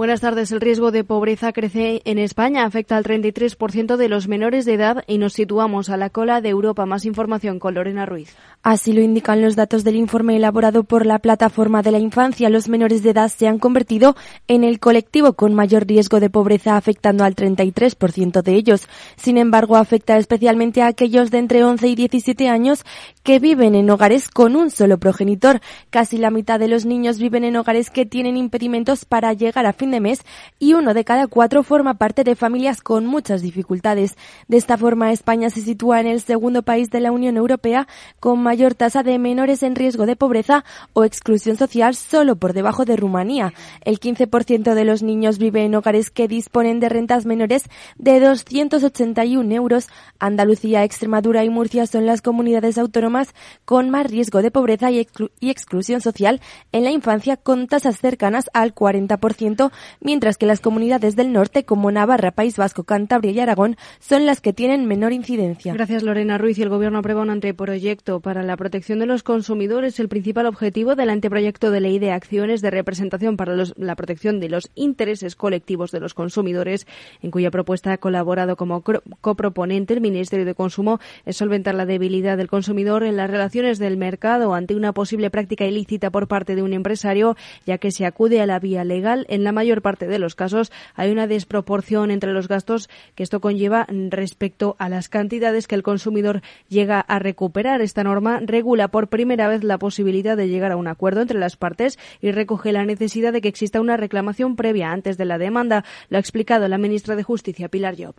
Buenas tardes. El riesgo de pobreza crece en España, afecta al 33% de los menores de edad y nos situamos a la cola de Europa. Más información con Lorena Ruiz. Así lo indican los datos del informe elaborado por la Plataforma de la Infancia. Los menores de edad se han convertido en el colectivo con mayor riesgo de pobreza, afectando al 33% de ellos. Sin embargo, afecta especialmente a aquellos de entre 11 y 17 años que viven en hogares con un solo progenitor. Casi la mitad de los niños viven en hogares que tienen impedimentos para llegar a fin de mes y uno de cada cuatro forma parte de familias con muchas dificultades. De esta forma, España se sitúa en el segundo país de la Unión Europea con mayor tasa de menores en riesgo de pobreza o exclusión social solo por debajo de Rumanía. El 15% de los niños vive en hogares que disponen de rentas menores de 281 euros. Andalucía, Extremadura y Murcia son las comunidades autónomas con más riesgo de pobreza y, y exclusión social en la infancia con tasas cercanas al 40% mientras que las comunidades del norte, como Navarra, País Vasco, Cantabria y Aragón, son las que tienen menor incidencia. Gracias, Lorena Ruiz. Y el Gobierno aprueba un anteproyecto para la protección de los consumidores. El principal objetivo del anteproyecto de ley de acciones de representación para la protección de los intereses colectivos de los consumidores, en cuya propuesta ha colaborado como coproponente el Ministerio de Consumo, es solventar la debilidad del consumidor en las relaciones del mercado ante una posible práctica ilícita por parte de un empresario, ya que se acude a la vía legal en la mayor mayor parte de los casos hay una desproporción entre los gastos que esto conlleva respecto a las cantidades que el consumidor llega a recuperar. Esta norma regula por primera vez la posibilidad de llegar a un acuerdo entre las partes y recoge la necesidad de que exista una reclamación previa antes de la demanda. Lo ha explicado la ministra de Justicia, Pilar Job.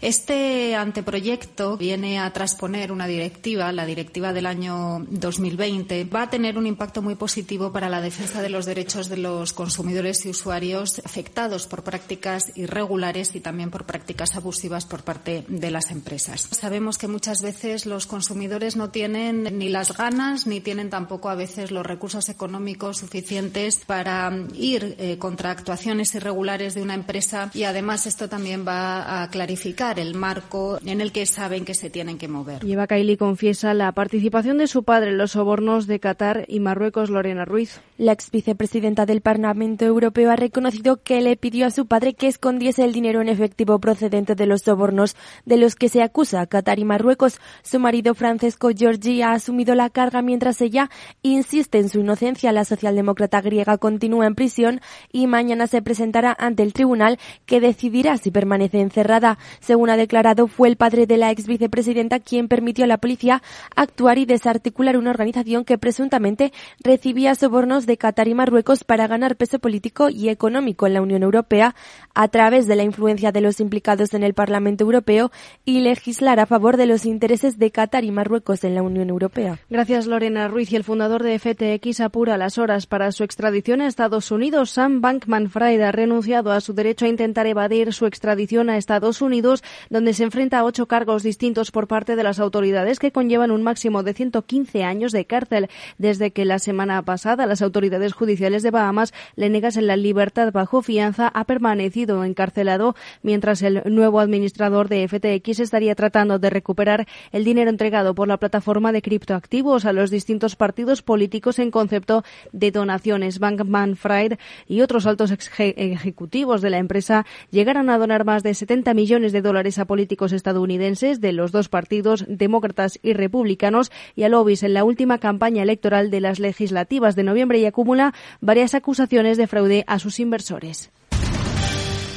Este anteproyecto viene a transponer una directiva, la directiva del año 2020. Va a tener un impacto muy positivo para la defensa de los derechos de los consumidores y usuarios afectados por prácticas irregulares y también por prácticas abusivas por parte de las empresas. Sabemos que muchas veces los consumidores no tienen ni las ganas ni tienen tampoco a veces los recursos económicos suficientes para ir eh, contra actuaciones irregulares de una empresa y además esto también va a clarificar el marco en el que saben que se tienen que mover. Eva Kaili confiesa la participación de su padre en los sobornos de Qatar y Marruecos, Lorena Ruiz. La ex vicepresidenta del Parlamento Europeo ha reconocido que le pidió a su padre que escondiese el dinero en efectivo procedente de los sobornos de los que se acusa a Qatar y Marruecos. Su marido Francesco Giorgi ha asumido la carga mientras ella insiste en su inocencia. La socialdemócrata griega continúa en prisión y mañana se presentará ante el tribunal que decidirá si permanece encerrada. Según ha declarado, fue el padre de la ex vicepresidenta quien permitió a la policía actuar y desarticular una organización que presuntamente recibía sobornos de Qatar y Marruecos para ganar peso político y económico en la Unión Europea a través de la influencia de los implicados en el Parlamento Europeo y legislar a favor de los intereses de Qatar y Marruecos en la Unión Europea. Gracias, Lorena Ruiz. Y el fundador de FTX apura las horas para su extradición a Estados Unidos. Sam Bankman-Fried ha renunciado a su derecho a intentar evadir su extradición a Estados Unidos donde se enfrenta a ocho cargos distintos por parte de las autoridades que conllevan un máximo de 115 años de cárcel, desde que la semana pasada las autoridades judiciales de Bahamas le negasen la libertad bajo fianza, ha permanecido encarcelado, mientras el nuevo administrador de FTX estaría tratando de recuperar el dinero entregado por la plataforma de criptoactivos a los distintos partidos políticos en concepto de donaciones. Bankman Fried y otros altos ejecutivos de la empresa llegaron a donar más de 70 millones de dólares a políticos estadounidenses de los dos partidos, demócratas y republicanos, y a lobbies en la última campaña electoral de las legislativas de noviembre y acumula varias acusaciones de fraude a sus inversores.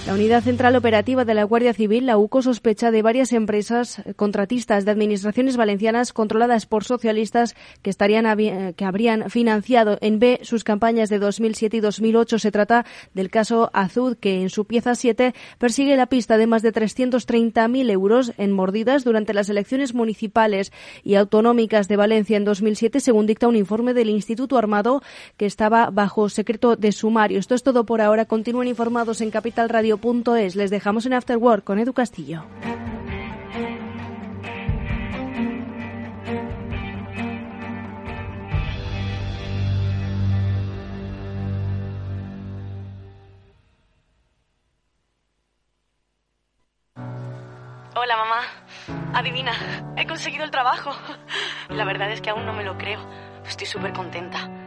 La Unidad Central Operativa de la Guardia Civil, la UCO, sospecha de varias empresas contratistas de administraciones valencianas controladas por socialistas que, estarían, que habrían financiado en B sus campañas de 2007 y 2008. Se trata del caso Azud, que en su pieza 7 persigue la pista de más de 330.000 euros en mordidas durante las elecciones municipales y autonómicas de Valencia en 2007, según dicta un informe del Instituto Armado que estaba bajo secreto de sumario. Esto es todo por ahora. Continúen informados en Capital Radio es. Les dejamos en After Work con Edu Castillo. Hola, mamá. Adivina, he conseguido el trabajo. La verdad es que aún no me lo creo. Estoy súper contenta.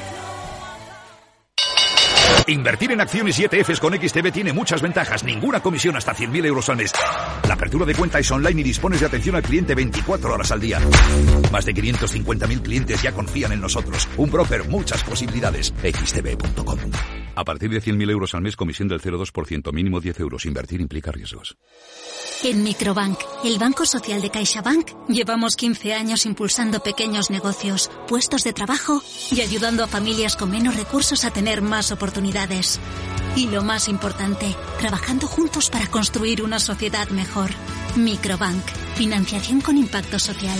Invertir en acciones y ETFs con XTB tiene muchas ventajas, ninguna comisión hasta 100.000 euros al mes. La apertura de cuenta es online y dispones de atención al cliente 24 horas al día. Más de 550.000 clientes ya confían en nosotros. Un broker, muchas posibilidades. XTB.com. A partir de 100.000 euros al mes, comisión del 0,2%, mínimo 10 euros. Invertir implica riesgos. En Microbank, el Banco Social de CaixaBank, llevamos 15 años impulsando pequeños negocios, puestos de trabajo y ayudando a familias con menos recursos a tener más oportunidades. Y lo más importante, trabajando juntos para construir una sociedad mejor. Microbank, financiación con impacto social.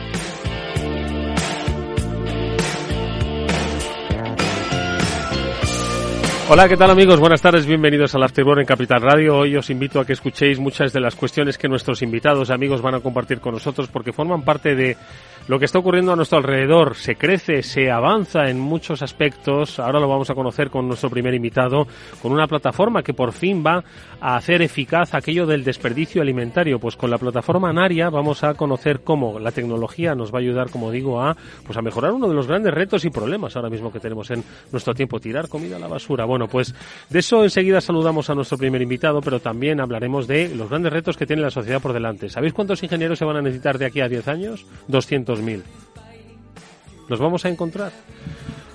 Hola, ¿qué tal amigos? Buenas tardes, bienvenidos al After Work en Capital Radio. Hoy os invito a que escuchéis muchas de las cuestiones que nuestros invitados y amigos van a compartir con nosotros porque forman parte de lo que está ocurriendo a nuestro alrededor. Se crece, se avanza en muchos aspectos. Ahora lo vamos a conocer con nuestro primer invitado, con una plataforma que por fin va a hacer eficaz aquello del desperdicio alimentario. Pues con la plataforma Naria vamos a conocer cómo la tecnología nos va a ayudar, como digo, a, pues a mejorar uno de los grandes retos y problemas ahora mismo que tenemos en nuestro tiempo, tirar comida a la basura. Pues de eso enseguida saludamos a nuestro primer invitado, pero también hablaremos de los grandes retos que tiene la sociedad por delante. ¿Sabéis cuántos ingenieros se van a necesitar de aquí a 10 años? 200.000. ¿Los vamos a encontrar?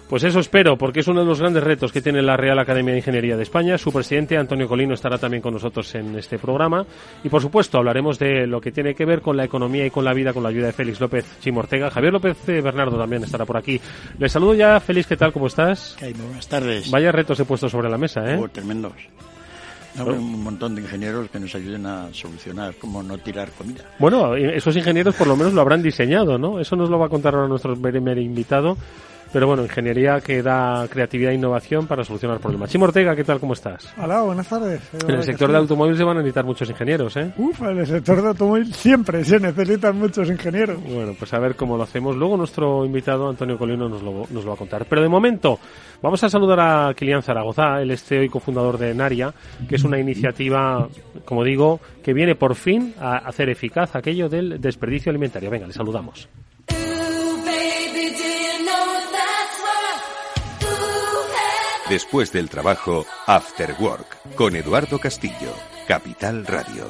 Pues eso espero, porque es uno de los grandes retos que tiene la Real Academia de Ingeniería de España. Su presidente, Antonio Colino, estará también con nosotros en este programa. Y por supuesto, hablaremos de lo que tiene que ver con la economía y con la vida, con la ayuda de Félix López Chimortega. Javier López eh, Bernardo también estará por aquí. Les saludo ya, Félix, ¿qué tal? ¿Cómo estás? Hey, buenas tardes. Vaya retos he puesto sobre la mesa, ¿eh? Oh, tremendos. Un montón de ingenieros que nos ayuden a solucionar cómo no tirar comida. Bueno, esos ingenieros por lo menos lo habrán diseñado, ¿no? Eso nos lo va a contar ahora nuestro primer invitado. Pero bueno, ingeniería que da creatividad e innovación para solucionar problemas. Chimo Ortega, ¿qué tal? ¿Cómo estás? Hola, buenas tardes. En el sector de automóvil se van a necesitar muchos ingenieros, ¿eh? Uf, en el sector de automóvil siempre se necesitan muchos ingenieros. Bueno, pues a ver cómo lo hacemos. Luego nuestro invitado, Antonio Colino, nos lo, nos lo va a contar. Pero de momento, vamos a saludar a Kilian Zaragoza, el este hoy cofundador de Naria, que es una iniciativa, como digo, que viene por fin a hacer eficaz aquello del desperdicio alimentario. Venga, le saludamos. Después del trabajo, After Work, con Eduardo Castillo, Capital Radio.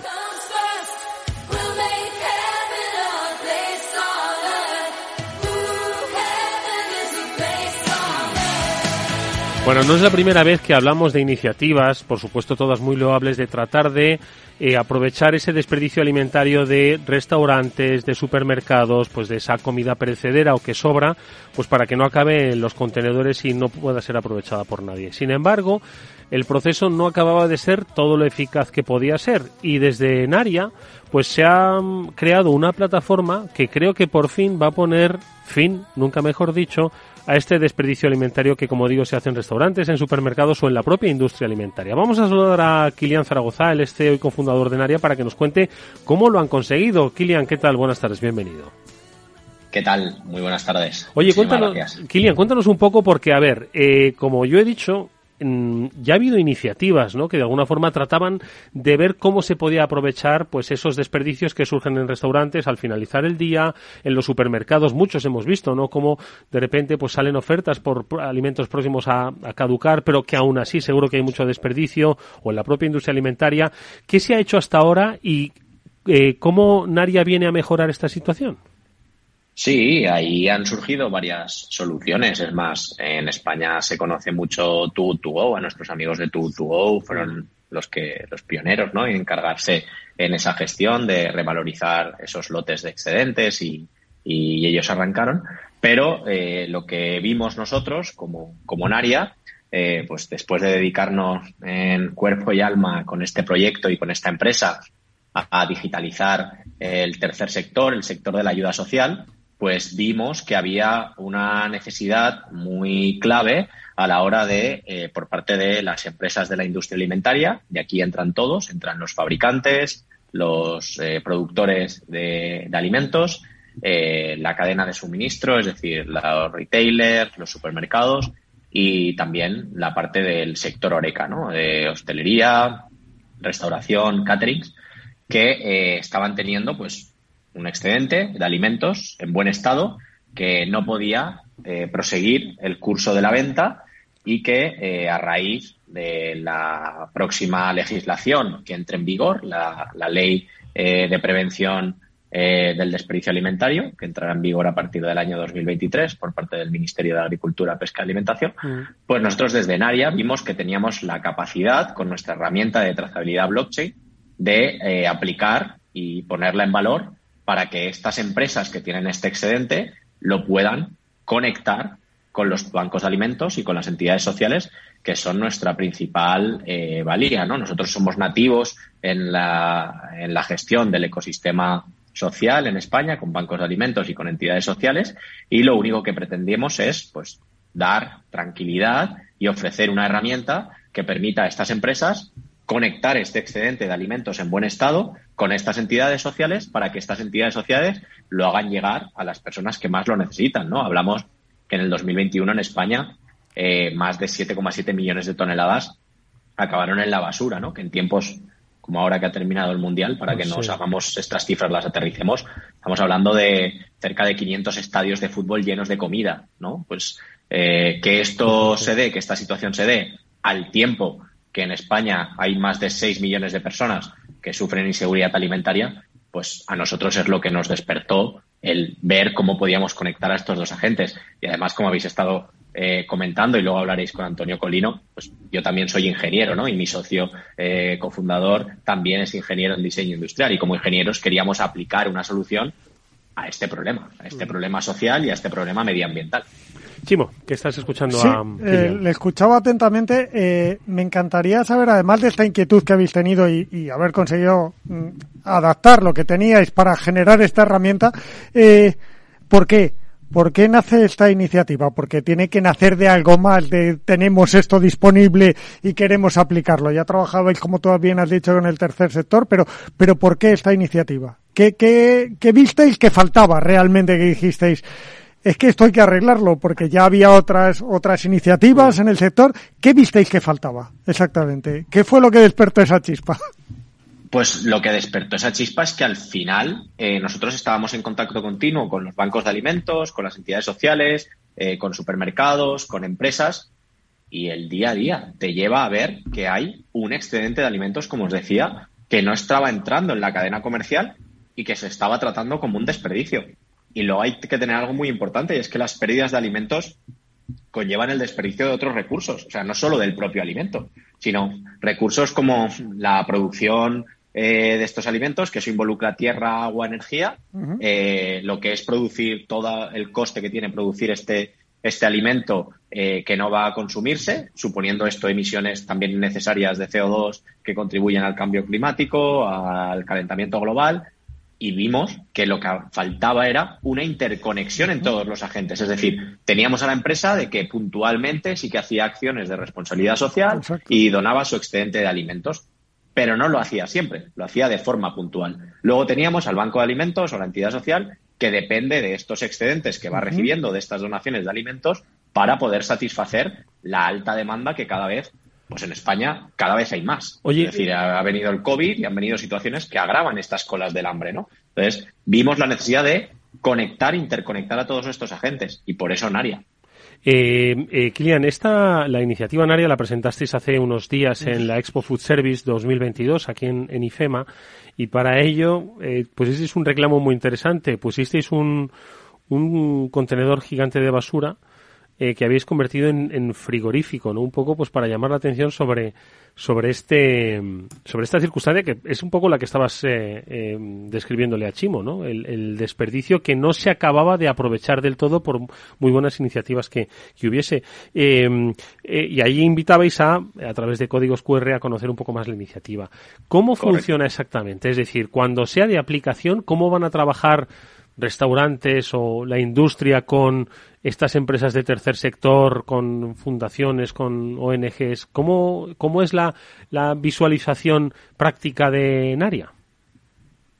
Bueno, no es la primera vez que hablamos de iniciativas, por supuesto todas muy loables, de tratar de eh, aprovechar ese desperdicio alimentario de restaurantes, de supermercados, pues de esa comida perecedera o que sobra, pues para que no acabe en los contenedores y no pueda ser aprovechada por nadie. Sin embargo, el proceso no acababa de ser todo lo eficaz que podía ser y desde Naria pues se ha mm, creado una plataforma que creo que por fin va a poner fin, nunca mejor dicho, a este desperdicio alimentario que, como digo, se hace en restaurantes, en supermercados o en la propia industria alimentaria. Vamos a saludar a Kilian Zaragoza, el este hoy cofundador de Naria, para que nos cuente cómo lo han conseguido. Kilian, ¿qué tal? Buenas tardes, bienvenido. ¿Qué tal? Muy buenas tardes. Oye, cuéntanos, Kilian, cuéntanos un poco porque, a ver, eh, como yo he dicho, ya ha habido iniciativas ¿no? que de alguna forma trataban de ver cómo se podía aprovechar pues esos desperdicios que surgen en restaurantes al finalizar el día en los supermercados muchos hemos visto no como de repente pues salen ofertas por alimentos próximos a, caducar pero que aún así seguro que hay mucho desperdicio o en la propia industria alimentaria. Qué se ha hecho hasta ahora y eh, cómo Naria viene a mejorar esta situación Sí, ahí han surgido varias soluciones. Es más, en España se conoce mucho to Go. A nuestros amigos de Too to Go fueron los que los pioneros, ¿no? En encargarse en esa gestión de revalorizar esos lotes de excedentes y, y ellos arrancaron. Pero eh, lo que vimos nosotros como, como Naria, eh, pues después de dedicarnos en cuerpo y alma con este proyecto y con esta empresa a, digitalizar el tercer sector, el sector de la ayuda social, pues vimos que había una necesidad muy clave a la hora de, eh, por parte de las empresas de la industria alimentaria, y aquí entran todos, entran los fabricantes, los eh, productores de, alimentos, eh, la cadena de suministro, es decir, los retailers, los supermercados y también la parte del sector oreca, ¿no? De hostelería, restauración, caterings, que estaban teniendo pues un excedente de alimentos en buen estado que no podía proseguir el curso de la venta y que eh, a raíz de la próxima legislación que entre en vigor, la, ley eh, de prevención eh, del desperdicio alimentario, que entrará en vigor a partir del año 2023 por parte del Ministerio de Agricultura, Pesca y Alimentación, mm. pues nosotros desde Naria vimos que teníamos la capacidad con nuestra herramienta de trazabilidad blockchain de aplicar y ponerla en valor para que estas empresas que tienen este excedente lo puedan conectar con los bancos de alimentos y con las entidades sociales que son nuestra principal eh, valía. ¿no? Nosotros somos nativos en la, en la gestión del ecosistema social en España con bancos de alimentos y con entidades sociales y lo único que pretendemos es pues dar tranquilidad y ofrecer una herramienta que permita a estas empresas conectar este excedente de alimentos en buen estado con estas entidades sociales para que estas entidades sociales lo hagan llegar a las personas que más lo necesitan, ¿no? Hablamos que en el 2021 en España eh, más de 7,7 millones de toneladas acabaron en la basura, ¿no? Que en tiempos como ahora que ha terminado el Mundial, para que nos hagamos estas cifras, las aterricemos, estamos hablando de cerca de 500 estadios de fútbol llenos de comida, ¿no? Pues eh, que esto se dé, que esta situación se dé al tiempo que en España hay más de 6 millones de personas que sufren inseguridad alimentaria, pues a nosotros es lo que nos despertó el ver cómo podíamos conectar a estos dos agentes. Y además, como habéis estado eh, comentando, y luego hablaréis con Antonio Colino, pues yo también soy ingeniero, ¿no? Y mi socio eh, cofundador también es ingeniero en diseño industrial. Y como ingenieros queríamos aplicar una solución a este problema, a este mm. problema social y a este problema medioambiental. Chimo, que estás escuchando a. Eh, le escuchaba atentamente. Eh, me encantaría saber, además de esta inquietud que habéis tenido y, haber conseguido mm, adaptar lo que teníais para generar esta herramienta, eh, ¿por qué? ¿Por qué nace esta iniciativa? Porque tiene que nacer de algo más, de tenemos esto disponible y queremos aplicarlo. Ya trabajabais, como tú bien has dicho, en el tercer sector, pero, pero ¿por qué esta iniciativa? ¿Qué, qué, qué visteis que faltaba realmente que dijisteis? es que esto hay que arreglarlo porque ya había otras otras iniciativas en el sector. ¿Qué visteis que faltaba exactamente? ¿Qué fue lo que despertó esa chispa? Pues lo que despertó esa chispa es que al final eh, nosotros estábamos en contacto continuo con los bancos de alimentos, con las entidades sociales, eh, con supermercados, con empresas y el día a día te lleva a ver que hay un excedente de alimentos, como os decía, que no estaba entrando en la cadena comercial y que se estaba tratando como un desperdicio. Y luego hay que tener algo muy importante y es que las pérdidas de alimentos conllevan el desperdicio de otros recursos, o sea, no solo del propio alimento, sino recursos como la producción eh, de estos alimentos, que eso involucra tierra, agua, energía, eh, lo que es producir todo el coste que tiene producir este, este alimento eh, que no va a consumirse, suponiendo esto emisiones también necesarias de CO2 que contribuyen al cambio climático, al calentamiento global, y vimos que lo que faltaba era una interconexión en todos los agentes. Es decir, teníamos a la empresa de que puntualmente sí que hacía acciones de responsabilidad social y donaba su excedente de alimentos, pero no lo hacía siempre, lo hacía de forma puntual. Luego teníamos al Banco de Alimentos o la entidad social que depende de estos excedentes que va recibiendo de estas donaciones de alimentos para poder satisfacer la alta demanda que cada vez pues en España cada vez hay más. es decir, ha, venido el COVID y han venido situaciones que agravan estas colas del hambre, ¿no? Entonces, vimos la necesidad de conectar, interconectar a todos estos agentes y por eso Naria. Eh, eh, Kilian, esta, la iniciativa Naria la presentasteis hace unos días en la Expo Food Service 2022 aquí en, IFEMA y para ello eh, pusisteis un reclamo muy interesante. Pusisteis un, un contenedor gigante de basura eh, que habéis convertido en, frigorífico, ¿no? Un poco pues para llamar la atención sobre, sobre este sobre esta circunstancia que es un poco la que estabas eh, eh, describiéndole a Chimo, ¿no? El, desperdicio que no se acababa de aprovechar del todo por muy buenas iniciativas que, que hubiese. y ahí invitabais a, a través de códigos QR, a conocer un poco más la iniciativa. ¿Cómo funciona exactamente? Es decir, cuando sea de aplicación, ¿cómo van a trabajar restaurantes o la industria con estas empresas de tercer sector, con fundaciones, con ONGs? ¿Cómo, cómo es la, visualización práctica de Naria?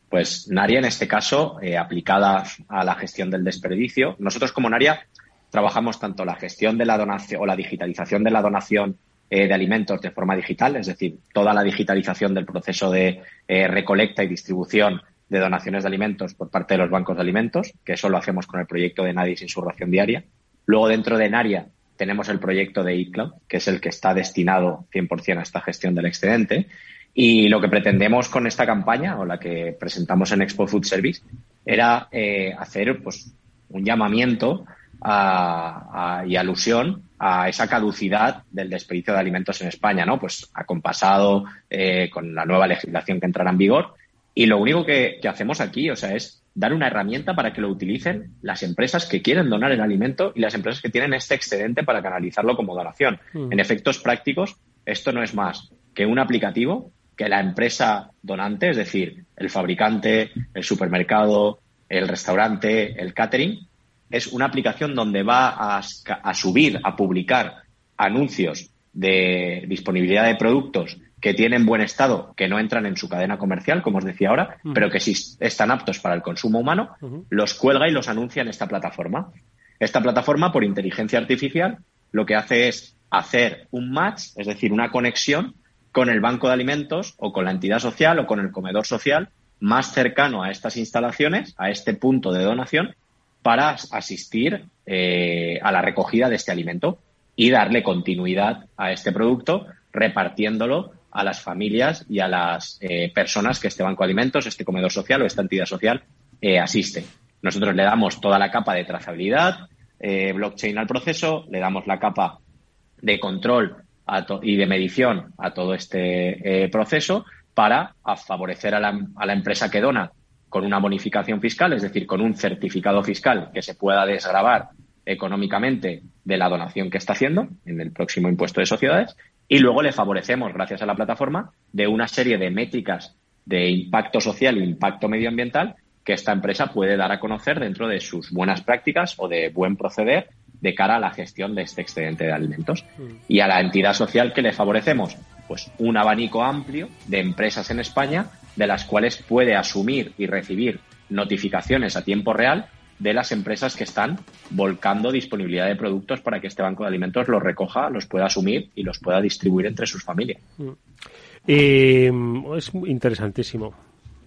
Pues Naria, en este caso, eh, aplicada a la gestión del desperdicio. Nosotros como Naria trabajamos tanto la gestión de la donación o la digitalización de la donación eh, de alimentos de forma digital, es decir, toda la digitalización del proceso de eh, recolecta y distribución de donaciones de alimentos por parte de los bancos de alimentos, que eso lo hacemos con el proyecto de Nadie sin su ración diaria. Luego, dentro de Naria, tenemos el proyecto de eCloud, que es el que está destinado 100% a esta gestión del excedente. Y lo que pretendemos con esta campaña, o la que presentamos en Expo Food Service, era eh, hacer pues, un llamamiento y alusión a esa caducidad del desperdicio de alimentos en España, ¿no? Pues acompasado eh, con la nueva legislación que entrará en vigor y lo único que, hacemos aquí, o sea, es dar una herramienta para que lo utilicen las empresas que quieren donar el alimento y las empresas que tienen este excedente para canalizarlo como donación. Mm. En efectos prácticos, esto no es más que un aplicativo que la empresa donante, es decir, el fabricante, el supermercado, el restaurante, el catering, es una aplicación donde va a subir, a publicar anuncios de disponibilidad de productos que tienen buen estado, que no entran en su cadena comercial, como os decía ahora, pero que sí están aptos para el consumo humano, los cuelga y los anuncia en esta plataforma. Esta plataforma, por inteligencia artificial, lo que hace es hacer un match, es decir, una conexión con el banco de alimentos o con la entidad social o con el comedor social más cercano a estas instalaciones, a este punto de donación, para asistir eh, a la recogida de este alimento y darle continuidad a este producto, repartiéndolo a las familias y a las eh, personas que este banco de alimentos, este comedor social o esta entidad social eh, asiste. Nosotros le damos toda la capa de trazabilidad, eh, blockchain al proceso, le damos la capa de control y de medición a todo este proceso para favorecer a la, a la empresa que dona con una bonificación fiscal, es decir, con un certificado fiscal que se pueda desgravar económicamente de la donación que está haciendo en el próximo impuesto de sociedades y luego le favorecemos, gracias a la plataforma, de una serie de métricas de impacto social e impacto medioambiental que esta empresa puede dar a conocer dentro de sus buenas prácticas o de buen proceder de cara a la gestión de este excedente de alimentos. Mm. Y a la entidad social que le favorecemos, pues un abanico amplio de empresas en España de las cuales puede asumir y recibir notificaciones a tiempo real de las empresas que están volcando disponibilidad de productos para que este banco de alimentos los recoja, los pueda asumir y los pueda distribuir entre sus familias. Mm. Eh, es interesantísimo.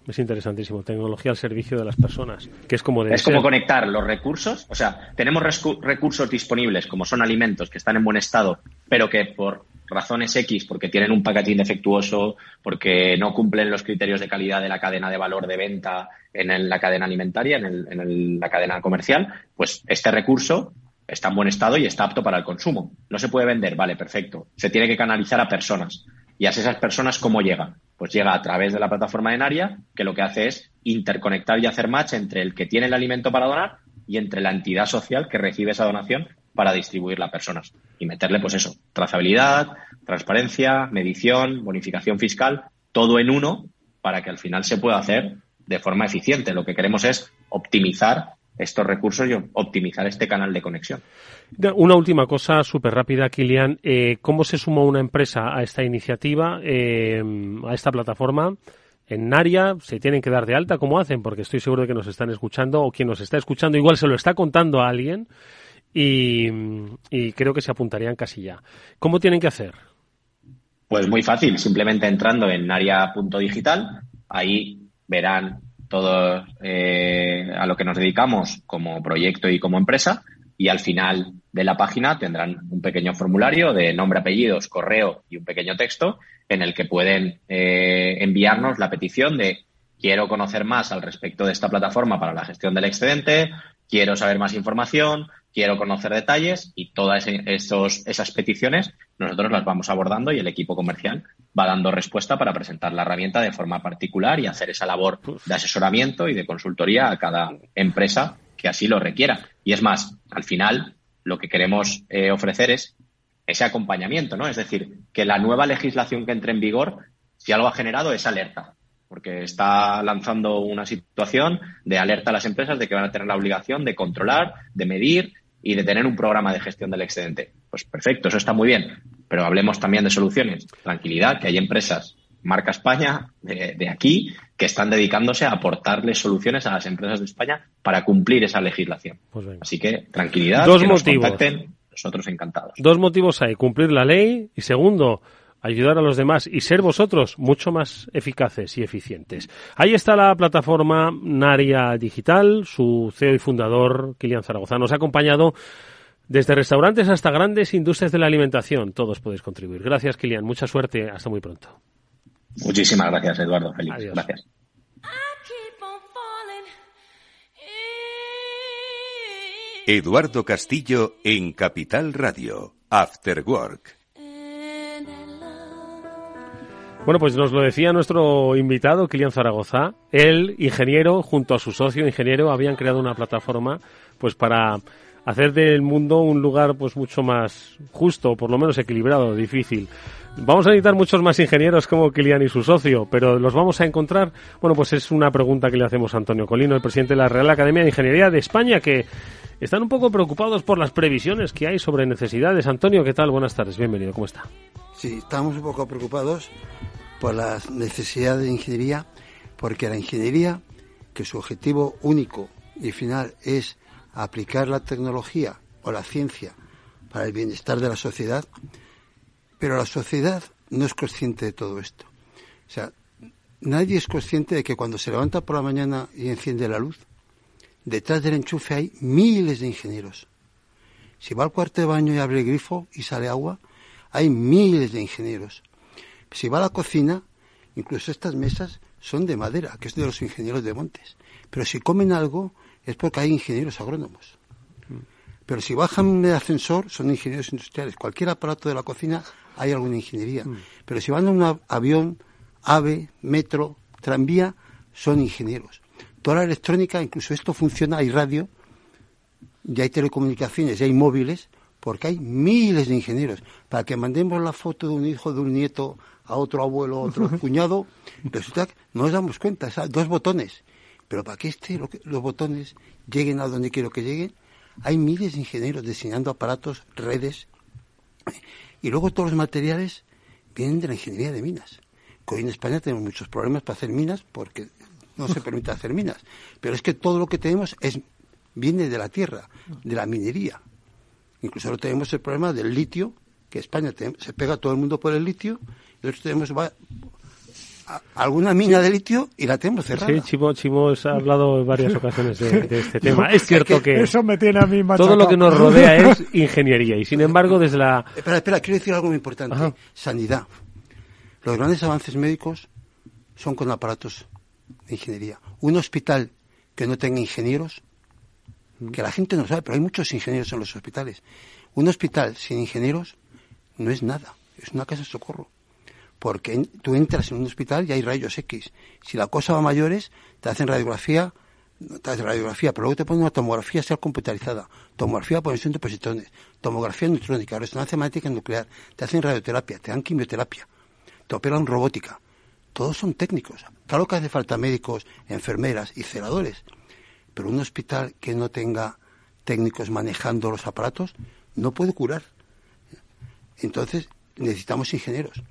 Es interesantísimo. Tecnología al servicio de las personas, que es como Es como conectar los recursos. O sea, tenemos recursos disponibles, como son alimentos que están en buen estado, pero que por razones X, porque tienen un packaging defectuoso, porque no cumplen los criterios de calidad de la cadena de valor de venta en la cadena alimentaria, en, la cadena comercial, pues este recurso está en buen estado y está apto para el consumo. No se puede vender, vale, perfecto. Se tiene que canalizar a personas. ¿Y a esas personas cómo llegan? Pues llega a través de la plataforma de Naria, que lo que hace es interconectar y hacer match entre el que tiene el alimento para donar y entre la entidad social que recibe esa donación para distribuirla a personas y meterle, pues eso, trazabilidad, transparencia, medición, bonificación fiscal, todo en uno para que al final se pueda hacer de forma eficiente. Lo que queremos es optimizar estos recursos y optimizar este canal de conexión. Una última cosa súper rápida, Kilian. Eh, ¿Cómo se sumó una empresa a esta iniciativa, eh, a esta plataforma? En Naria se tienen que dar de alta, ¿cómo hacen? Porque estoy seguro de que nos están escuchando o quien nos está escuchando igual se lo está contando a alguien y, creo que se apuntarían casi ya. ¿Cómo tienen que hacer? Pues muy fácil, simplemente entrando en Naria.digital, ahí verán todo eh, a lo que nos dedicamos como proyecto y como empresa y al final de la página tendrán un pequeño formulario de nombre, apellidos, correo y un pequeño texto en el que pueden eh, enviarnos la petición de quiero conocer más al respecto de esta plataforma para la gestión del excedente, quiero saber más información, quiero conocer detalles y todas esos, esas peticiones nosotros las vamos abordando y el equipo comercial va dando respuesta para presentar la herramienta de forma particular y hacer esa labor de asesoramiento y de consultoría a cada empresa que así lo requiera. Y es más, al final lo que queremos eh, ofrecer es ese acompañamiento, ¿no? Es decir, que la nueva legislación que entre en vigor, si algo ha generado, es alerta porque está lanzando una situación de alerta a las empresas de que van a tener la obligación de controlar, de medir y de tener un programa de gestión del excedente. Pues perfecto, eso está muy bien, pero hablemos también de soluciones. Tranquilidad, que hay empresas, marca España, de, aquí, que están dedicándose a aportarles soluciones a las empresas de España para cumplir esa legislación. Pues Así que tranquilidad, Dos motivos. nosotros encantados. Dos motivos hay, cumplir la ley y segundo, ayudar a los demás y ser vosotros mucho más eficaces y eficientes. Ahí está la plataforma Naria Digital, su CEO y fundador, Kilian Zaragoza. Nos ha acompañado desde restaurantes hasta grandes industrias de la alimentación. Todos podéis contribuir. Gracias, Kilian. Mucha suerte. Hasta muy pronto. Muchísimas gracias, Eduardo. Feliz. Gracias. Eduardo Castillo en Capital Radio. After Work. Bueno, pues nos lo decía nuestro invitado, Kilian Zaragoza. Él, ingeniero, junto a su socio ingeniero, habían creado una plataforma pues para hacer del mundo un lugar pues mucho más justo, por lo menos equilibrado, difícil. Vamos a necesitar muchos más ingenieros como Kilian y su socio, pero ¿los vamos a encontrar? Bueno, pues es una pregunta que le hacemos a Antonio Colino, el presidente de la Real Academia de Ingeniería de España, que están un poco preocupados por las previsiones que hay sobre necesidades. Antonio, ¿qué tal? Buenas tardes, bienvenido, ¿cómo está? Sí, estamos un poco preocupados por las necesidades de ingeniería, porque la ingeniería, que su objetivo único y final es aplicar la tecnología o la ciencia para el bienestar de la sociedad, pero la sociedad no es consciente de todo esto. O sea, nadie es consciente de que cuando se levanta por la mañana y enciende la luz, detrás del enchufe hay miles de ingenieros. Si va al cuarto de baño y abre el grifo y sale agua, hay miles de ingenieros. Si va a la cocina, incluso estas mesas son de madera, que es de los ingenieros de montes. Pero si comen algo es porque hay ingenieros agrónomos. Pero si bajan de ascensor son ingenieros industriales. Cualquier aparato de la cocina hay alguna ingeniería. Pero si van en un avión, ave, metro, tranvía, son ingenieros. Toda la electrónica, incluso esto funciona, hay radio, ya hay telecomunicaciones, ya hay móviles, porque hay miles de ingenieros. Para que mandemos la foto de un hijo, de un nieto a otro abuelo, a otro cuñado, resulta que no nos damos cuenta, dos botones. Pero para que este, los botones lleguen a donde quiero que lleguen, hay miles de ingenieros diseñando aparatos, redes, y luego todos los materiales vienen de la ingeniería de minas. Que hoy en España tenemos muchos problemas para hacer minas porque no se permite hacer minas. Pero es que todo lo que tenemos es viene de la tierra, de la minería. Incluso ahora tenemos el problema del litio, que España se pega todo el mundo por el litio, nosotros tenemos alguna mina de litio y la tenemos cerrada. Sí, Chimo, ha hablado en varias ocasiones de, este tema. es cierto que, eso me tiene a mí todo lo que nos rodea es ingeniería y sin embargo desde la... Espera, espera, quiero decir algo muy importante. Sanidad. Los grandes avances médicos son con aparatos de ingeniería. Un hospital que no tenga ingenieros que la gente no sabe, pero hay muchos ingenieros en los hospitales. Un hospital sin ingenieros no es nada, es una casa de socorro. Porque tú entras en un hospital y hay rayos X. Si la cosa va a mayores, te hacen radiografía, te hacen radiografía, pero luego te ponen una tomografía ser computarizada, tomografía por emisión de positrones, tomografía neutrónica, resonancia magnética nuclear, te hacen radioterapia, te dan quimioterapia, te operan robótica. Todos son técnicos. Claro que hace falta médicos, enfermeras y celadores pero un hospital que no tenga técnicos manejando los aparatos no puede curar. Entonces necesitamos ingenieros.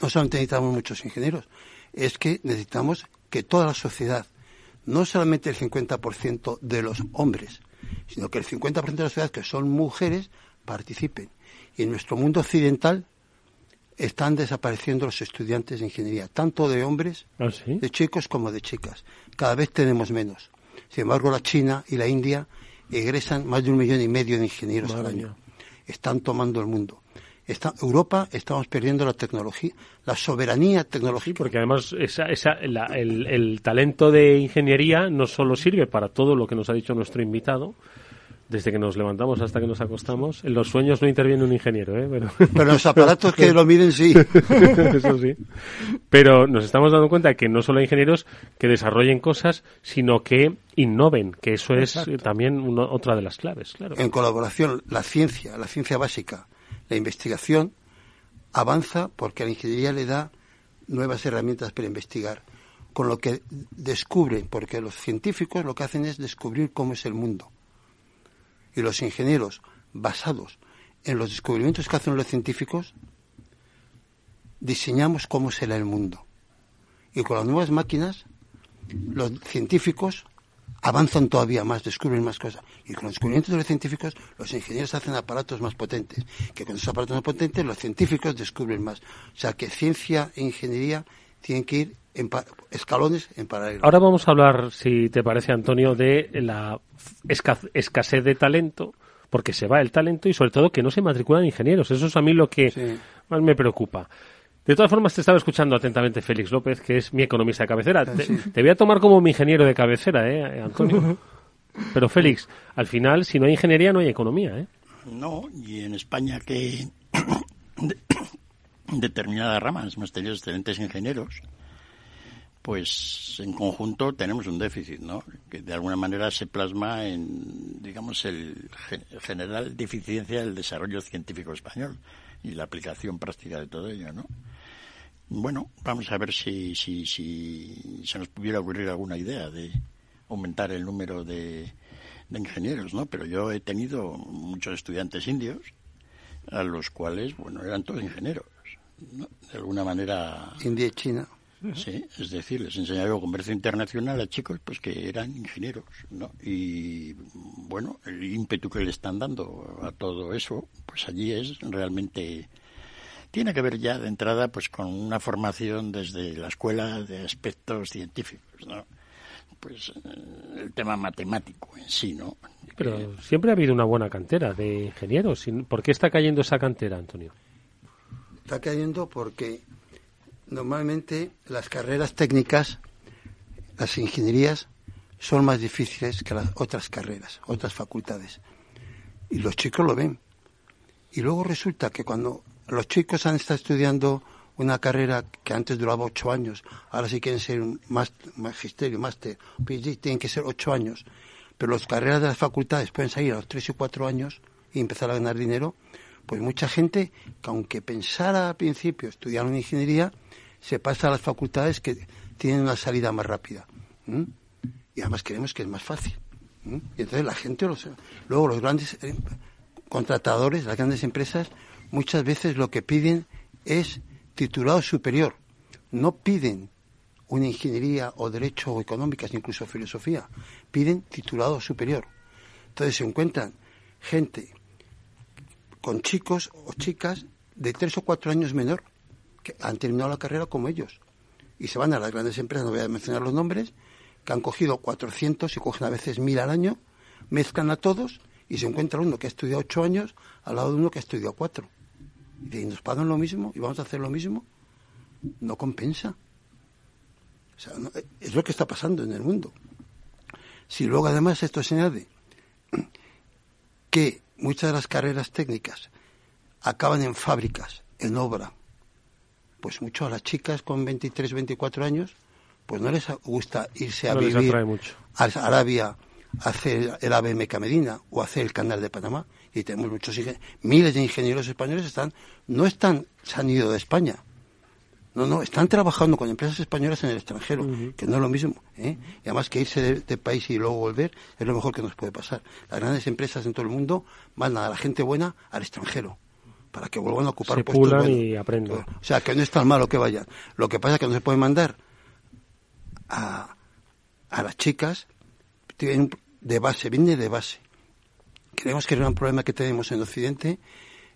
No solamente necesitamos muchos ingenieros, es que necesitamos que toda la sociedad, no solamente el 50% de los hombres, sino que el 50% de la sociedad, que son mujeres, participen. Y en nuestro mundo occidental están desapareciendo los estudiantes de ingeniería, tanto de hombres, ¿Ah, de chicos como de chicas. Cada vez tenemos menos. Sin embargo, la China y la India egresan más de un millón y medio de ingenieros al año. Están tomando el mundo. Europa estamos perdiendo la tecnología, la soberanía tecnológica. porque además esa, esa, el, el, talento de ingeniería no solo sirve para todo lo que nos ha dicho nuestro invitado, desde que nos levantamos hasta que nos acostamos. En los sueños no interviene un ingeniero, ¿eh? Pero, Pero los aparatos que lo miden sí. Eso sí. Pero nos estamos dando cuenta de que no solo hay ingenieros que desarrollen cosas, sino que innoven, que eso es también otra de las claves, claro. En colaboración, la ciencia, la ciencia básica, la investigación avanza porque la ingeniería le da nuevas herramientas para investigar, con lo que descubren, porque los científicos lo que hacen es descubrir cómo es el mundo y los ingenieros basados en los descubrimientos que hacen los científicos, diseñamos cómo será el mundo. Y con las nuevas máquinas, los científicos avanzan todavía más, descubren más cosas. Y con los descubrimientos de los científicos, los ingenieros hacen aparatos más potentes. Que con esos aparatos más potentes, los científicos descubren más. O sea que ciencia e ingeniería tienen que ir en escalones en paralelo. Ahora vamos a hablar, si te parece, Antonio, de la escasez de talento, porque se va el talento y sobre todo que no se matriculan ingenieros. Eso es a mí lo que más me preocupa. De todas formas, te estaba escuchando atentamente Félix López, que es mi economista de cabecera. Te, voy a tomar como mi ingeniero de cabecera, ¿eh, Antonio? Pero Félix, al final, si no hay ingeniería, no hay economía, ¿eh? No, y en España que determinadas ramas hemos tenido excelentes ingenieros, pues en conjunto tenemos un déficit, ¿no? Que de alguna manera se plasma en, digamos, el general deficiencia del desarrollo científico español y la aplicación práctica de todo ello, ¿no? Bueno, vamos a ver si, si, si se nos pudiera ocurrir alguna idea de aumentar el número de, de ingenieros, ¿no? Pero yo he tenido muchos estudiantes indios a los cuales, bueno, eran todos ingenieros, ¿no? De alguna manera... India y China. Sí, es decir, les enseñaba comercio internacional a chicos pues que eran ingenieros, ¿no? Y bueno, el ímpetu que le están dando a todo eso, pues allí es realmente tiene que ver ya de entrada pues con una formación desde la escuela de aspectos científicos, ¿no? Pues eh, el tema matemático en sí, ¿no? Pero siempre ha habido una buena cantera de ingenieros. ¿Por qué está cayendo esa cantera, Antonio? Está cayendo porque Normalmente las carreras técnicas, las ingenierías, son más difíciles que las otras carreras, otras facultades. Y los chicos lo ven. Y luego resulta que cuando los chicos han estado estudiando una carrera que antes duraba ocho años, ahora sí quieren ser un magisterio, máster, PhD, tienen que ser ocho años. Pero las carreras de las facultades pueden salir a los tres y cuatro años y empezar a ganar dinero. Pues mucha gente que aunque pensara al principio estudiar una ingeniería, se pasa a las facultades que tienen una salida más rápida. Y además creemos que es más fácil. Y entonces la gente, los, luego los grandes eh, contratadores, las grandes empresas, muchas veces lo que piden es titulado superior. No piden una ingeniería o derecho o económicas, incluso filosofía. Piden titulado superior. Entonces se encuentran gente con chicos o chicas de tres o cuatro años menor han terminado la carrera como ellos. Y se van a las grandes empresas, no voy a mencionar los nombres, que han cogido 400 y cogen a veces 1000 al año, mezclan a todos y se encuentra uno que ha estudiado 8 años al lado de uno que ha estudiado 4. Y nos pagan lo mismo y vamos a hacer lo mismo. No compensa. O sea, es lo que está pasando en el mundo. Si luego además esto se añade que muchas de las carreras técnicas acaban en fábricas, en obra, pues mucho a las chicas con 23, 24 años, pues no les gusta irse a vivir a Arabia a hacer el ABM Medina o hacer el canal de Panamá. Y tenemos muchos miles de ingenieros españoles están no están se han ido de España. No, no, están trabajando con empresas españolas en el extranjero, que no es lo mismo. ¿eh? Y además que irse de, de, país y luego volver es lo mejor que nos puede pasar. Las grandes empresas en todo el mundo mandan a la gente buena al extranjero para que vuelvan a ocupar se puestos y aprendan. O sea, que no es tan malo que vayan. Lo que pasa es que no se puede mandar a, a las chicas de base, viene de base. Creemos que el gran problema que tenemos en Occidente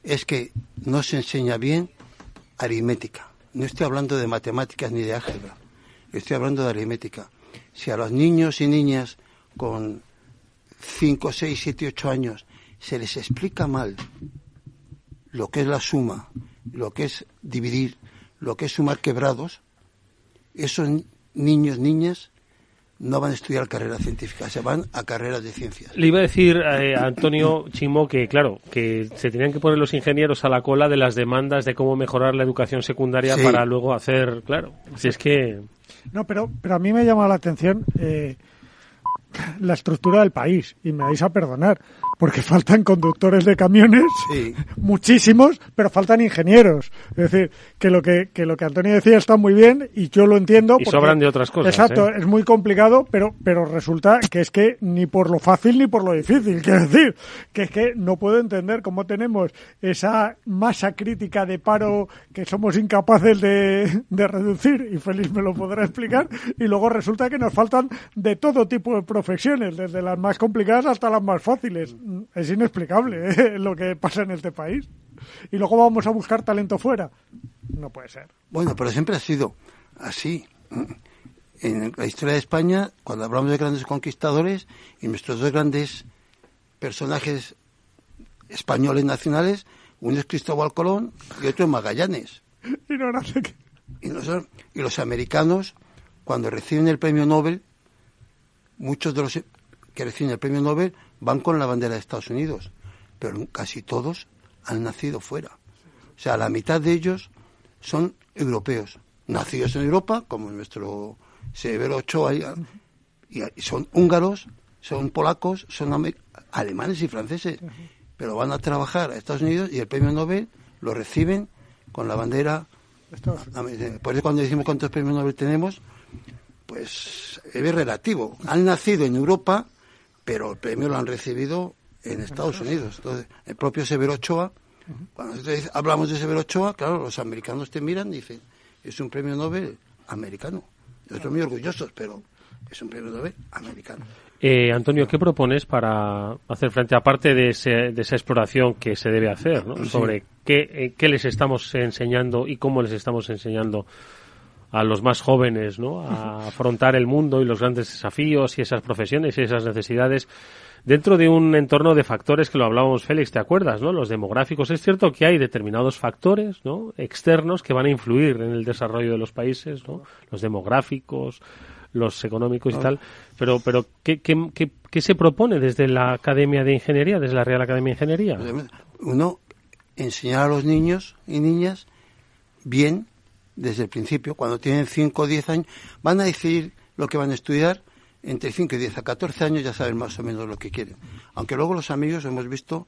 es que no se enseña bien aritmética. No estoy hablando de matemáticas ni de álgebra, estoy hablando de aritmética. Si a los niños y niñas con 5, 6, 7, 8 años se les explica mal lo que es la suma, lo que es dividir, lo que es sumar quebrados, esos niños, niñas, no van a estudiar carreras científicas, se van a carreras de ciencias. Le iba a decir eh, a Antonio Chimo que, claro, que se tenían que poner los ingenieros a la cola de las demandas de cómo mejorar la educación secundaria para luego hacer, claro, si es que... No, pero, pero a mí me llama la atención eh, la estructura del país, y me vais a perdonar porque faltan conductores de camiones, muchísimos, pero faltan ingenieros. Es decir, que lo que, que lo que Antonio decía está muy bien y yo lo entiendo. Y sobran de otras cosas. Exacto, ¿eh? es muy complicado, pero, pero resulta que es que ni por lo fácil ni por lo difícil. Quiero decir, que es que no puedo entender cómo tenemos esa masa crítica de paro que somos incapaces de, de reducir, y Félix me lo podrá explicar, y luego resulta que nos faltan de todo tipo de profesiones, desde las más complicadas hasta las más fáciles es inexplicable ¿eh? lo que pasa en este país. Y luego vamos a buscar talento fuera. No puede ser. Bueno, pero siempre ha sido así. En la historia de España, cuando hablamos de grandes conquistadores y nuestros dos grandes personajes españoles nacionales, uno es Cristóbal Colón y otro es Magallanes. Y, no y, los, y los americanos, cuando reciben el premio Nobel, muchos de los que reciben el premio Nobel van con la bandera de Estados Unidos, pero casi todos han nacido fuera. O sea, la mitad de ellos son europeos, nacidos en Europa, como nuestro Severo Ochoa, y son húngaros, son polacos, son alemanes y franceses, pero van a trabajar a Estados Unidos y el premio Nobel lo reciben con la bandera. Por eso cuando decimos cuántos premios Nobel tenemos, pues es relativo. Han nacido en Europa, pero el premio lo han recibido en Estados Unidos. Entonces, el propio Severo Ochoa, cuando hablamos de Severo Ochoa, claro, los americanos te miran y dicen, es un premio Nobel americano. Nosotros muy orgullosos, pero es un premio Nobel americano. Eh, Antonio, ¿qué propones para hacer frente, aparte de, de esa exploración que se debe hacer, sobre qué, eh, qué les estamos enseñando y cómo les estamos enseñando a los más jóvenes, ¿no? A afrontar el mundo y los grandes desafíos y esas profesiones y esas necesidades dentro de un entorno de factores que lo hablábamos, Félix, ¿te acuerdas, no? Los demográficos. Es cierto que hay determinados factores, ¿no? Externos que van a influir en el desarrollo de los países, ¿no? Los demográficos, los económicos y tal. Pero, pero ¿qué, qué, qué, qué se propone desde la Academia de Ingeniería, desde la Real Academia de Ingeniería? Uno, enseñar a los niños y niñas bien desde el principio, cuando tienen 5 o 10 años, van a decidir lo que van a estudiar. Entre 5 y 10 a 14 años ya saben más o menos lo que quieren. Aunque luego los amigos hemos visto,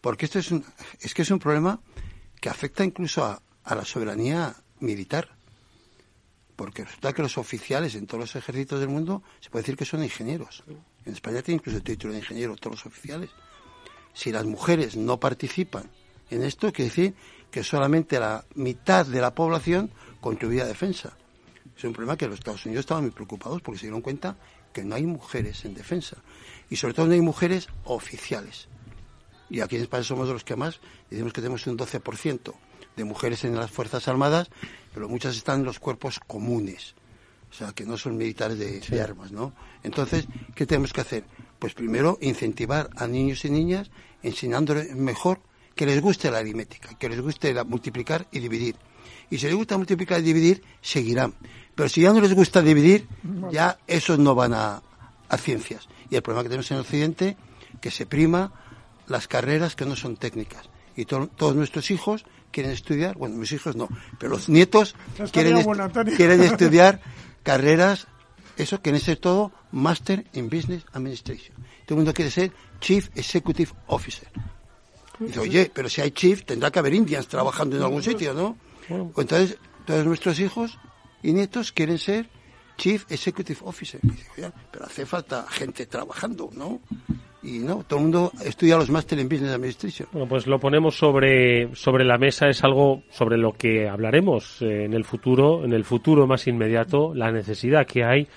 porque esto es, un, es que es un problema que afecta incluso a, a la soberanía militar. Porque resulta que los oficiales en todos los ejércitos del mundo se puede decir que son ingenieros. En España tienen incluso el título de ingeniero todos los oficiales. Si las mujeres no participan en esto, quiere decir que solamente la mitad de la población contribuía a defensa. Es un problema que los Estados Unidos estaban muy preocupados porque se dieron cuenta que no hay mujeres en defensa. Y sobre todo no hay mujeres oficiales. Y aquí en España somos de los que más, decimos que tenemos un 12% de mujeres en las Fuerzas Armadas, pero muchas están en los cuerpos comunes. O sea, que no son militares de, armas, ¿no? Entonces, ¿qué tenemos que hacer? Pues primero, incentivar a niños y niñas enseñándoles mejor que les guste la aritmética, que les guste la multiplicar y dividir. Y si les gusta multiplicar y dividir, seguirán. Pero si ya no les gusta dividir, ya esos no van a, a ciencias. Y el problema que tenemos en Occidente, que se prima las carreras que no son técnicas. Y todos nuestros hijos quieren estudiar, bueno, mis hijos no, pero los nietos quieren, quieren estudiar carreras, eso, quieren ser todo Master in Business Administration. Todo el mundo quiere ser Chief Executive Officer. Dice, oye, pero si hay chief, tendrá que haber indians trabajando en algún sitio, ¿no? Entonces, todos nuestros hijos y nietos quieren ser Chief Executive Officer. Dice, pero hace falta gente trabajando, ¿no? Y no, todo el mundo estudia los Master en Business Administration. Bueno, pues lo ponemos sobre, sobre la mesa, es algo sobre lo que hablaremos eh, en el futuro, en el futuro más inmediato, la necesidad que hay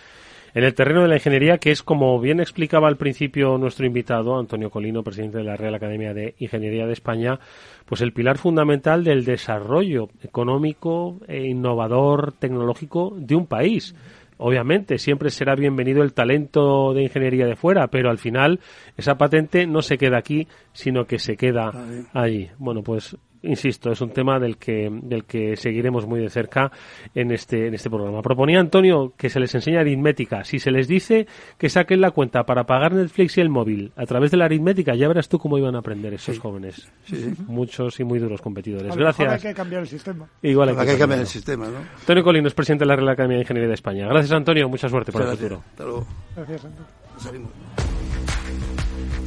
en el terreno de la ingeniería, que es como bien explicaba al principio nuestro invitado, Antonio Colino, presidente de la Real Academia de Ingeniería de España, pues el pilar fundamental del desarrollo económico e innovador tecnológico de un país. obviamente siempre será bienvenido el talento de ingeniería de fuera, pero al final esa patente no se queda aquí, sino que se queda allí. Bueno, pues insisto, es un tema del que, del que seguiremos muy de cerca en este, en este programa. Proponía Antonio que se les enseñe aritmética. Si se les dice que saquen la cuenta para pagar Netflix y el móvil a través de la aritmética, ya verás tú cómo iban a aprender esos jóvenes. Muchos y muy duros competidores. Gracias. Hay que cambiar el sistema. Igual hay, que, cambiar el sistema, ¿no? Antonio Colino es presidente de la Real Academia de Ingeniería de España. Gracias, Antonio. Mucha suerte para el futuro. Gracias, Antonio. Si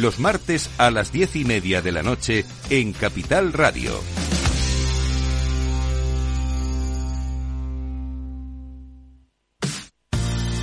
los martes a las diez y media de la noche en Capital Radio.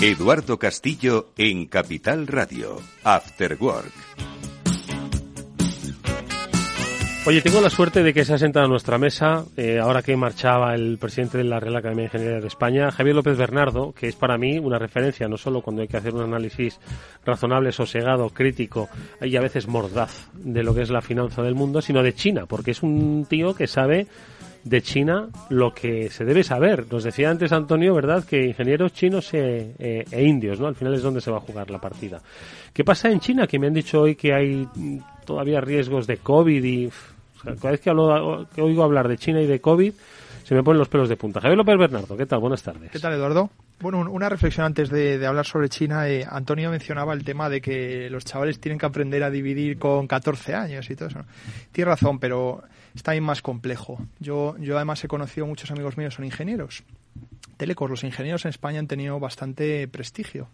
Eduardo Castillo en Capital Radio, After Work. Oye, tengo la suerte de que se ha sentado a nuestra mesa, eh, ahora que marchaba el presidente de la Real Academia de Ingeniería de España, Javier López Bernardo, que es para mí una referencia, no solo cuando hay que hacer un análisis razonable, sosegado, crítico y a veces mordaz de lo que es la finanza del mundo, sino de China, porque es un tío que sabe de China lo que se debe saber. Nos decía antes Antonio, ¿verdad?, que ingenieros chinos e, e, e, indios, ¿no? Al final es donde se va a jugar la partida. ¿Qué pasa en China? Que me han dicho hoy que hay todavía riesgos de COVID y cada vez que, hablo, que oigo hablar de China y de COVID se me ponen los pelos de punta. Javier López Bernardo, ¿qué tal? Buenas tardes. ¿Qué tal, Eduardo? Bueno, una reflexión antes de, hablar sobre China. Eh, Antonio mencionaba el tema de que los chavales tienen que aprender a dividir con 14 años y todo eso. Tiene razón, pero está bien más complejo. Yo, yo además he conocido muchos amigos míos son ingenieros. Telecos, los ingenieros en España han tenido bastante prestigio.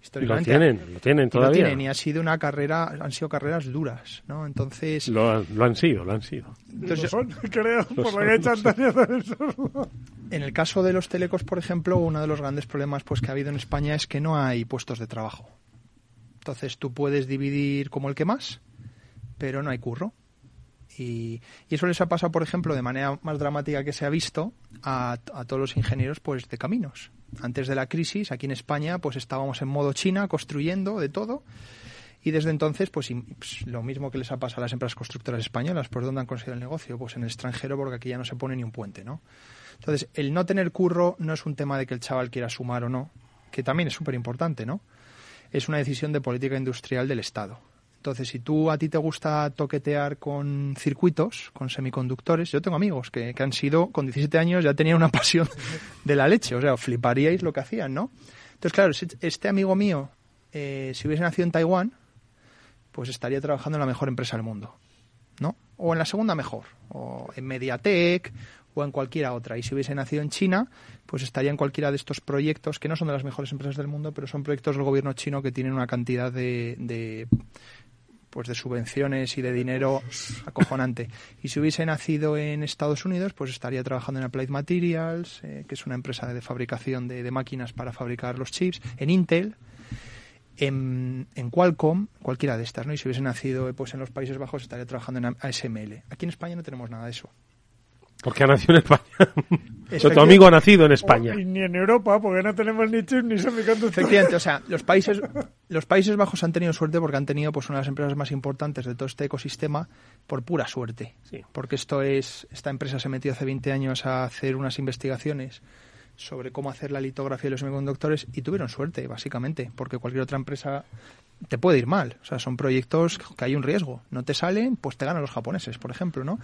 Históricamente. Lo tienen, lo tienen todavía. Y, lo tienen, y ha sido una carrera, han sido carreras duras, ¿no? Entonces... Lo, han sido, lo han sido. Entonces, son, creo, por lo que Antonio. En el caso de los telecos, por ejemplo, uno de los grandes problemas pues que ha habido en España es que no hay puestos de trabajo. Entonces tú puedes dividir como el que más, pero no hay curro Y, eso les ha pasado, por ejemplo, de manera más dramática que se ha visto a, todos los ingenieros pues de caminos. Antes de la crisis, aquí en España, pues estábamos en modo China, construyendo de todo. Y desde entonces, pues, pues, lo mismo que les ha pasado a las empresas constructoras españolas, ¿por dónde han conseguido el negocio? Pues en el extranjero, porque aquí ya no se pone ni un puente, ¿no? Entonces, el no tener curro no es un tema de que el chaval quiera sumar o no, que también es súper importante, ¿no? Es una decisión de política industrial del Estado. Entonces, si tú a ti te gusta toquetear con circuitos, con semiconductores, yo tengo amigos que, han sido, con 17 años, ya tenían una pasión de la leche. O sea, fliparíais lo que hacían, ¿no? Entonces, claro, este amigo mío, eh, si hubiese nacido en Taiwán, pues estaría trabajando en la mejor empresa del mundo, ¿no? O en la segunda mejor, o en Mediatek, o en cualquiera otra. Y si hubiese nacido en China, pues estaría en cualquiera de estos proyectos, que no son de las mejores empresas del mundo, pero son proyectos del gobierno chino que tienen una cantidad de, pues de subvenciones y de dinero acojonante. Y si hubiese nacido en Estados Unidos, pues estaría trabajando en Applied Materials, eh, que es una empresa de fabricación de, de, máquinas para fabricar los chips, en Intel, en, en, Qualcomm, cualquiera de estas, ¿no? Y si hubiese nacido pues en los Países Bajos, estaría trabajando en ASML. Aquí en España no tenemos nada de eso. Porque ha nacido en España. tu amigo ha nacido en España. ni en Europa, porque no tenemos ni chips ni semiconductores. Efectivamente, o sea, los países, los países Bajos han tenido suerte porque han tenido pues una de las empresas más importantes de todo este ecosistema por pura suerte. Porque esto es, esta empresa se metió hace 20 años a hacer unas investigaciones sobre cómo hacer la litografía de los semiconductores y tuvieron suerte, básicamente, porque cualquier otra empresa te puede ir mal. O sea, son proyectos que hay un riesgo. No te salen, pues te ganan los japoneses, por ejemplo, ¿no?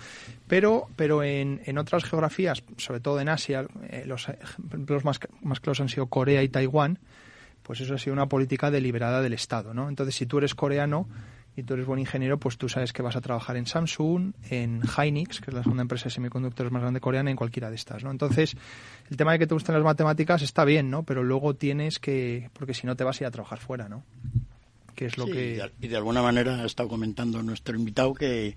Pero, pero en, en otras geografías, sobre todo en Asia, eh, los ejemplos más, más claros han sido Corea y Taiwán, pues eso ha sido una política deliberada del Estado, ¿no? Entonces, si tú eres coreano y tú eres buen ingeniero, pues tú sabes que vas a trabajar en Samsung, en Hynix, que es la segunda empresa de semiconductores más grande coreana, en cualquiera de estas, ¿no? Entonces, el tema de que te gusten las matemáticas está bien, ¿no? Pero luego tienes que, porque si no te vas a ir a trabajar fuera, ¿no? Que es lo que... Y de, alguna manera ha estado comentando nuestro invitado que,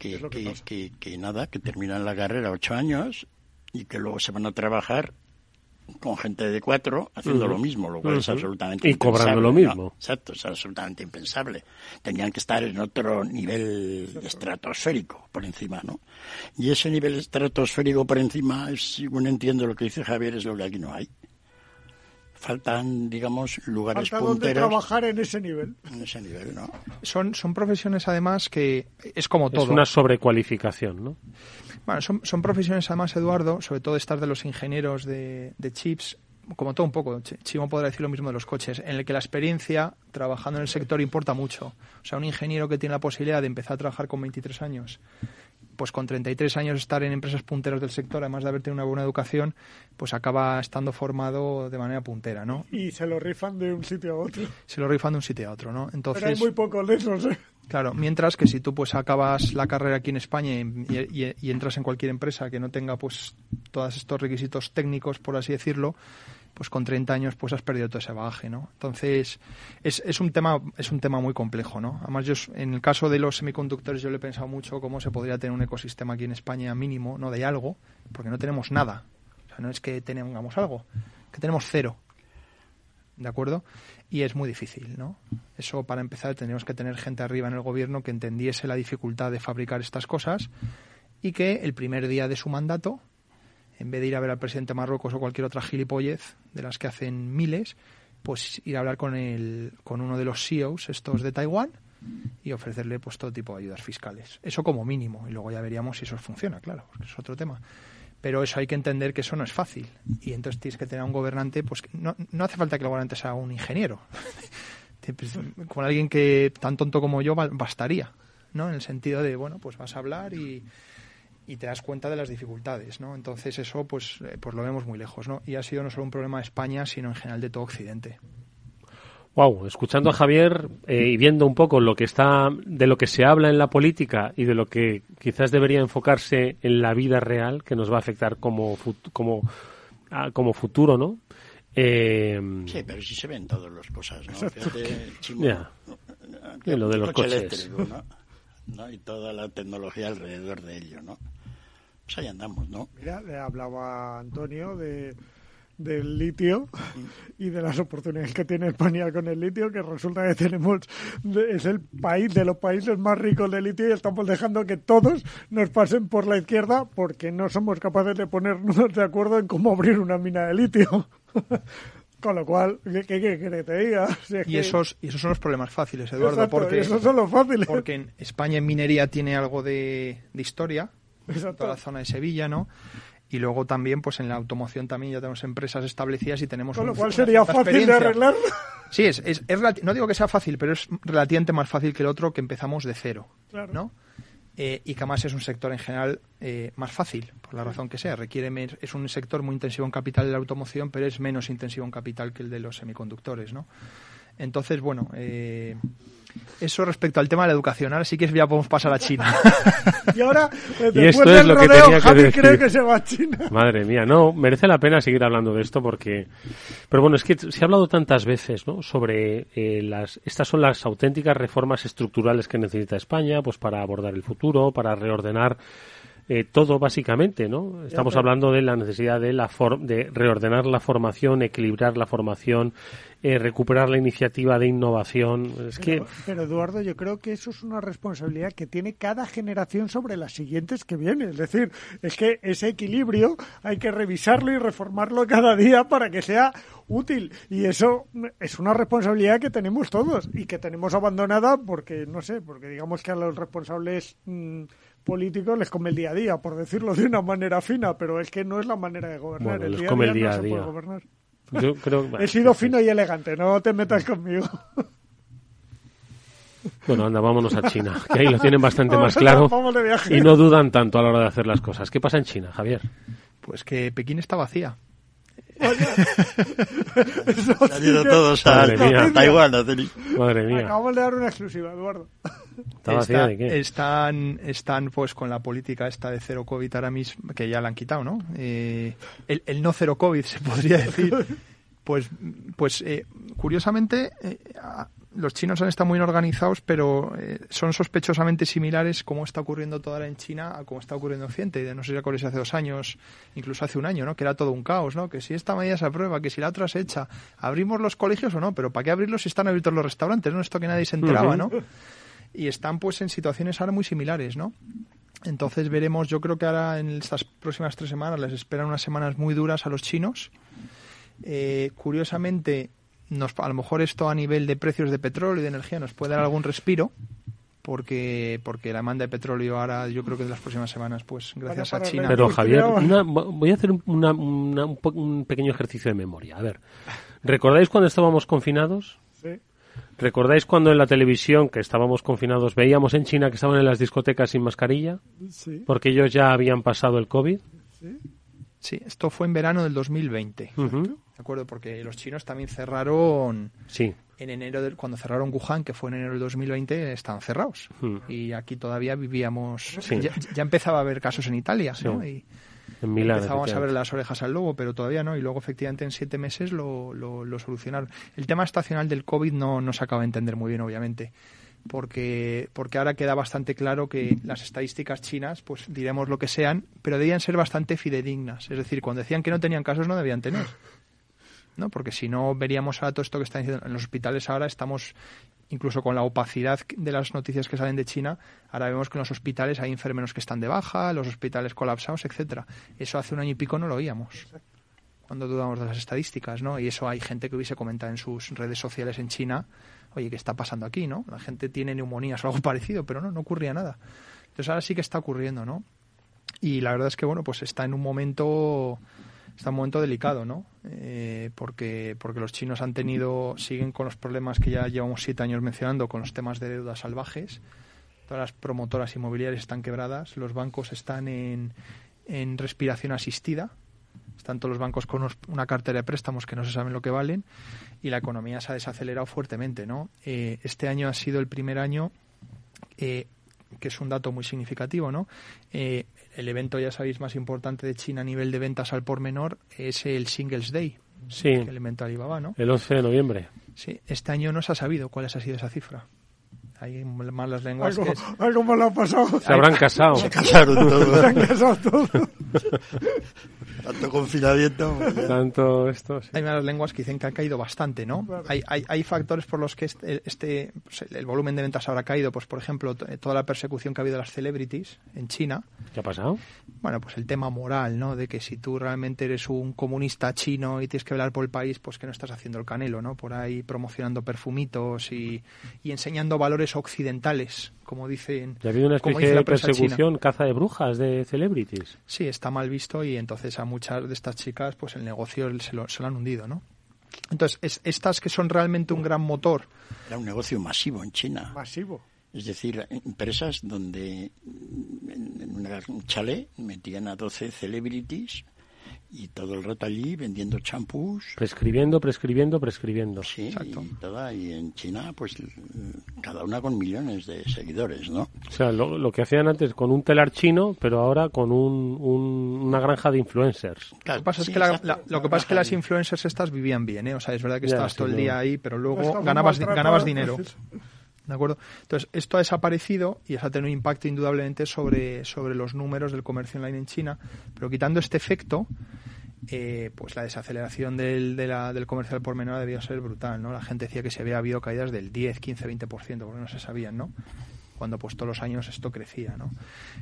que, que, que, nada, que terminan la carrera ocho años y que luego se van a trabajar con gente de cuatro haciendo lo mismo, lo cual es absolutamente y cobrando lo mismo. Exacto, es absolutamente impensable. Tenían que estar en otro nivel estratosférico por encima, ¿no? Y ese nivel estratosférico por encima, según entiendo lo que dice Javier, es lo que aquí no hay. Faltan, digamos, lugares Falta punteros. Donde trabajar en ese nivel. En ese nivel, ¿no? Son, son profesiones, además, que es como todo. Es una sobrecualificación, ¿no? Bueno, son, son profesiones además, Eduardo, sobre todo estas de los ingenieros de, de chips, como todo un poco, Chimo podrá decir lo mismo de los coches, en el que la experiencia trabajando en el sector importa mucho. O sea, un ingeniero que tiene la posibilidad de empezar a trabajar con 23 años, pues con 33 años estar en empresas punteras del sector, además de haber tenido una buena educación, pues acaba estando formado de manera puntera, ¿no? Y se lo rifan de un sitio a otro. Se lo rifan de un sitio a otro, ¿no? Entonces, Pero hay muy pocos de esos, ¿eh? Claro, mientras que si tú pues acabas la carrera aquí en España y, entras en cualquier empresa que no tenga pues todos estos requisitos técnicos, por así decirlo, pues con 30 años pues has perdido todo ese bagaje, ¿no? Entonces es, es un tema es un tema muy complejo, ¿no? Además yo en el caso de los semiconductores yo le he pensado mucho cómo se podría tener un ecosistema aquí en España mínimo, no de algo, porque no tenemos nada. O sea, no es que tengamos algo, que tenemos cero. ¿De acuerdo? y es muy difícil, ¿no? Eso para empezar tendríamos que tener gente arriba en el gobierno que entendiese la dificultad de fabricar estas cosas y que el primer día de su mandato, en vez de ir a ver al presidente de Marruecos o cualquier otra gilipollez de las que hacen miles, pues ir a hablar con el, con uno de los CEOs estos de Taiwán y ofrecerle pues todo tipo de ayudas fiscales. Eso como mínimo y luego ya veríamos si eso funciona, claro, porque es otro tema pero eso hay que entender que eso no es fácil. Y entonces tienes que tener un gobernante, pues no, no hace falta que el gobernante sea un ingeniero. Pues, con alguien que tan tonto como yo bastaría, ¿no? En el sentido de, bueno, pues vas a hablar y, y te das cuenta de las dificultades, ¿no? Entonces eso, pues, eh, pues lo vemos muy lejos, ¿no? Y ha sido no solo un problema de España, sino en general de todo Occidente. Wow, escuchando a Javier eh, y viendo un poco lo que está, de lo que se habla en la política y de lo que quizás debería enfocarse en la vida real, que nos va a afectar como, como, ah, como futuro, ¿no? Eh, sí, pero sí se ven todas las cosas, ¿no? Fíjate, lo de los coches. ¿no? Y toda la tecnología alrededor de ello, ¿no? Pues ahí andamos, ¿no? Mira, le hablaba Antonio de del litio y de las oportunidades que tiene España con el litio, que resulta que tenemos, es el país de los países más ricos de litio y estamos dejando que todos nos pasen por la izquierda porque no somos capaces de ponernos de acuerdo en cómo abrir una mina de litio. Con lo cual, ¿qué, qué, te diga? y, esos, y esos son los problemas fáciles, Eduardo, porque, esos son los fáciles. porque en España en minería tiene algo de, de historia, toda la zona de Sevilla, ¿no? Y luego también, pues en la automoción también ya tenemos empresas establecidas y tenemos... Con lo cual sería fácil de arreglar. Sí, es, es, no digo que sea fácil, pero es relativamente más fácil que el otro que empezamos de cero, ¿no? Eh, y que además es un sector en general eh, más fácil, por la razón que sea. Requiere es un sector muy intensivo en capital de la automoción, pero es menos intensivo en capital que el de los semiconductores, ¿no? Entonces, bueno, eh, eso respecto al tema de la educación. Ahora sí que ya podemos pasar a China. y ahora, eh, después del rodeo, Javi cree que se va a China. Madre mía, no, merece la pena seguir hablando de esto porque... Pero bueno, es que se ha hablado tantas veces ¿no? sobre eh, las... Estas son las auténticas reformas estructurales que necesita España pues para abordar el futuro, para reordenar eh, todo básicamente, ¿no? Estamos hablando de la necesidad de, la de reordenar la formación, equilibrar la formación, eh, recuperar la iniciativa de innovación. Es pero, que... pero Eduardo, yo creo que eso es una responsabilidad que tiene cada generación sobre las siguientes que vienen. Es decir, es que ese equilibrio hay que revisarlo y reformarlo cada día para que sea útil. Y eso es una responsabilidad que tenemos todos y que tenemos abandonada porque, no sé, porque digamos que a los responsables... Mm, políticos les come el día a día, por decirlo de una manera fina, pero es que no es la manera de gobernar. el día, a día, no se puede gobernar. Yo creo, He sido fino y elegante, no te metas conmigo. Bueno, anda, vámonos a China, que ahí lo tienen bastante más claro y no dudan tanto a la hora de hacer las cosas. ¿Qué pasa en China, Javier? Pues que Pekín está vacía. Han ido todos a, Taiwán. Madre mía. Acabamos de dar una exclusiva, Eduardo. Están, están pues con la política esta de cero COVID ahora mismo, que ya la han quitado, ¿no? Eh, el, no cero COVID, se podría decir. Pues, pues eh, curiosamente, eh, los chinos han estado muy organizados, pero eh, son sospechosamente similares como está ocurriendo todo ahora en China a como está ocurriendo en Occidente. No sé si acordáis hace dos años, incluso hace un año, ¿no? Que era todo un caos, ¿no? Que si esta medida se aprueba, que si la otra se echa, ¿abrimos los colegios o no? Pero ¿para qué abrirlos si están abiertos los restaurantes? ¿no? Esto que nadie se enteraba, ¿no? Y están pues en situaciones ahora muy similares, ¿no? Entonces veremos, yo creo que ahora en estas próximas tres semanas les esperan unas semanas muy duras a los chinos. Eh, curiosamente, a lo mejor esto a nivel de precios de petróleo y de energía nos puede dar algún respiro porque porque la demanda de petróleo ahora yo creo que en las próximas semanas pues gracias a China pero Javier voy a hacer un, pequeño ejercicio de memoria a ver recordáis cuando estábamos confinados sí. recordáis cuando en la televisión que estábamos confinados veíamos en China que estaban en las discotecas sin mascarilla sí. porque ellos ya habían pasado el covid sí. Sí, esto fue en verano del 2020. ¿De acuerdo? Porque los chinos también cerraron. Sí. En enero, del, cuando cerraron Wuhan, que fue en enero del 2020, estaban cerrados. Y aquí todavía vivíamos. Ya, empezaba a haber casos en Italia, ¿no? Y en Milán, empezábamos a ver las orejas al lobo, pero todavía no. Y luego, efectivamente, en siete meses lo, lo, lo solucionaron. El tema estacional del COVID no, no se acaba de entender muy bien, obviamente porque, porque ahora queda bastante claro que las estadísticas chinas, pues diremos lo que sean, pero debían ser bastante fidedignas. Es decir, cuando decían que no tenían casos, no debían tener. ¿no? Porque si no veríamos ahora todo esto que están diciendo en los hospitales ahora estamos incluso con la opacidad de las noticias que salen de China, ahora vemos que en los hospitales hay enfermeros que están de baja, los hospitales colapsados, etcétera. Eso hace un año y pico no lo oíamos. Cuando dudamos de las estadísticas, ¿no? Y eso hay gente que hubiese comentado en sus redes sociales en China oye, ¿qué está pasando aquí, no? La gente tiene neumonías o algo parecido, pero no, no ocurría nada. Entonces ahora sí que está ocurriendo, ¿no? Y la verdad es que, bueno, pues está en un momento, está un momento delicado, ¿no? Eh, porque, porque los chinos han tenido, siguen con los problemas que ya llevamos siete años mencionando, con los temas de deudas salvajes. Todas las promotoras inmobiliarias están quebradas, los bancos están en, en respiración asistida, están todos los bancos con una cartera de préstamos que no se saben lo que valen y la economía se ha desacelerado fuertemente. ¿no? Eh, este año ha sido el primer año eh, que es un dato muy significativo, ¿no? Eh, el evento, ya sabéis, más importante de China a nivel de ventas al por menor es el Singles Day, sí. el evento Alibaba, ¿no? El 11 de noviembre. Sí, este año no se ha sabido cuál ha sido esa cifra. Hay malas lenguas. Algo, que algo malo ha pasado. Se habrán casado. Se casaron todos. se han casado todos. Tanto confinamiento. Tanto esto. Hay malas lenguas que dicen que ha caído bastante, ¿no? Hay, hay, hay, factores por los que este, este pues el volumen de ventas habrá caído. Pues, por ejemplo, toda la persecución que ha habido de las celebrities en China. ¿Qué ha pasado? Bueno, pues el tema moral, ¿no? De que si tú realmente eres un comunista chino y tienes que velar por el país, pues que no estás haciendo el canelo, ¿no? Por ahí promocionando perfumitos y, y enseñando valores occidentales como dicen. ¿Y ha habido una especie de persecución, caza de brujas de celebrities? Sí, está mal visto y entonces a muchas de estas chicas, pues el negocio se lo, se lo han hundido, ¿no? Entonces, es, estas que son realmente un gran motor. Era un negocio masivo en China. Masivo. Es decir, empresas donde en un chalet metían a 12 celebrities y todo el rato allí vendiendo champús. Prescribiendo, prescribiendo, prescribiendo. Sí, Exacto. Y, toda, y en China, pues cada una con millones de seguidores, ¿no? O sea, lo, que hacían antes con un telar chino, pero ahora con un, una granja de influencers. lo que pasa es que, lo que, pasa es que las influencers estas vivían bien, ¿eh? O sea, es verdad que estabas todo el día ahí, pero luego ganabas, ganabas dinero. ¿De acuerdo? Entonces, esto ha desaparecido y eso ha tenido un impacto indudablemente sobre, sobre los números del comercio online en China, pero quitando este efecto, eh, pues la desaceleración del, de la, del comercio al por menor debió ser brutal, ¿no? La gente decía que se había habido caídas del 10, 15, 20%, porque no se sabían, ¿no? Cuando pues todos los años esto crecía, ¿no?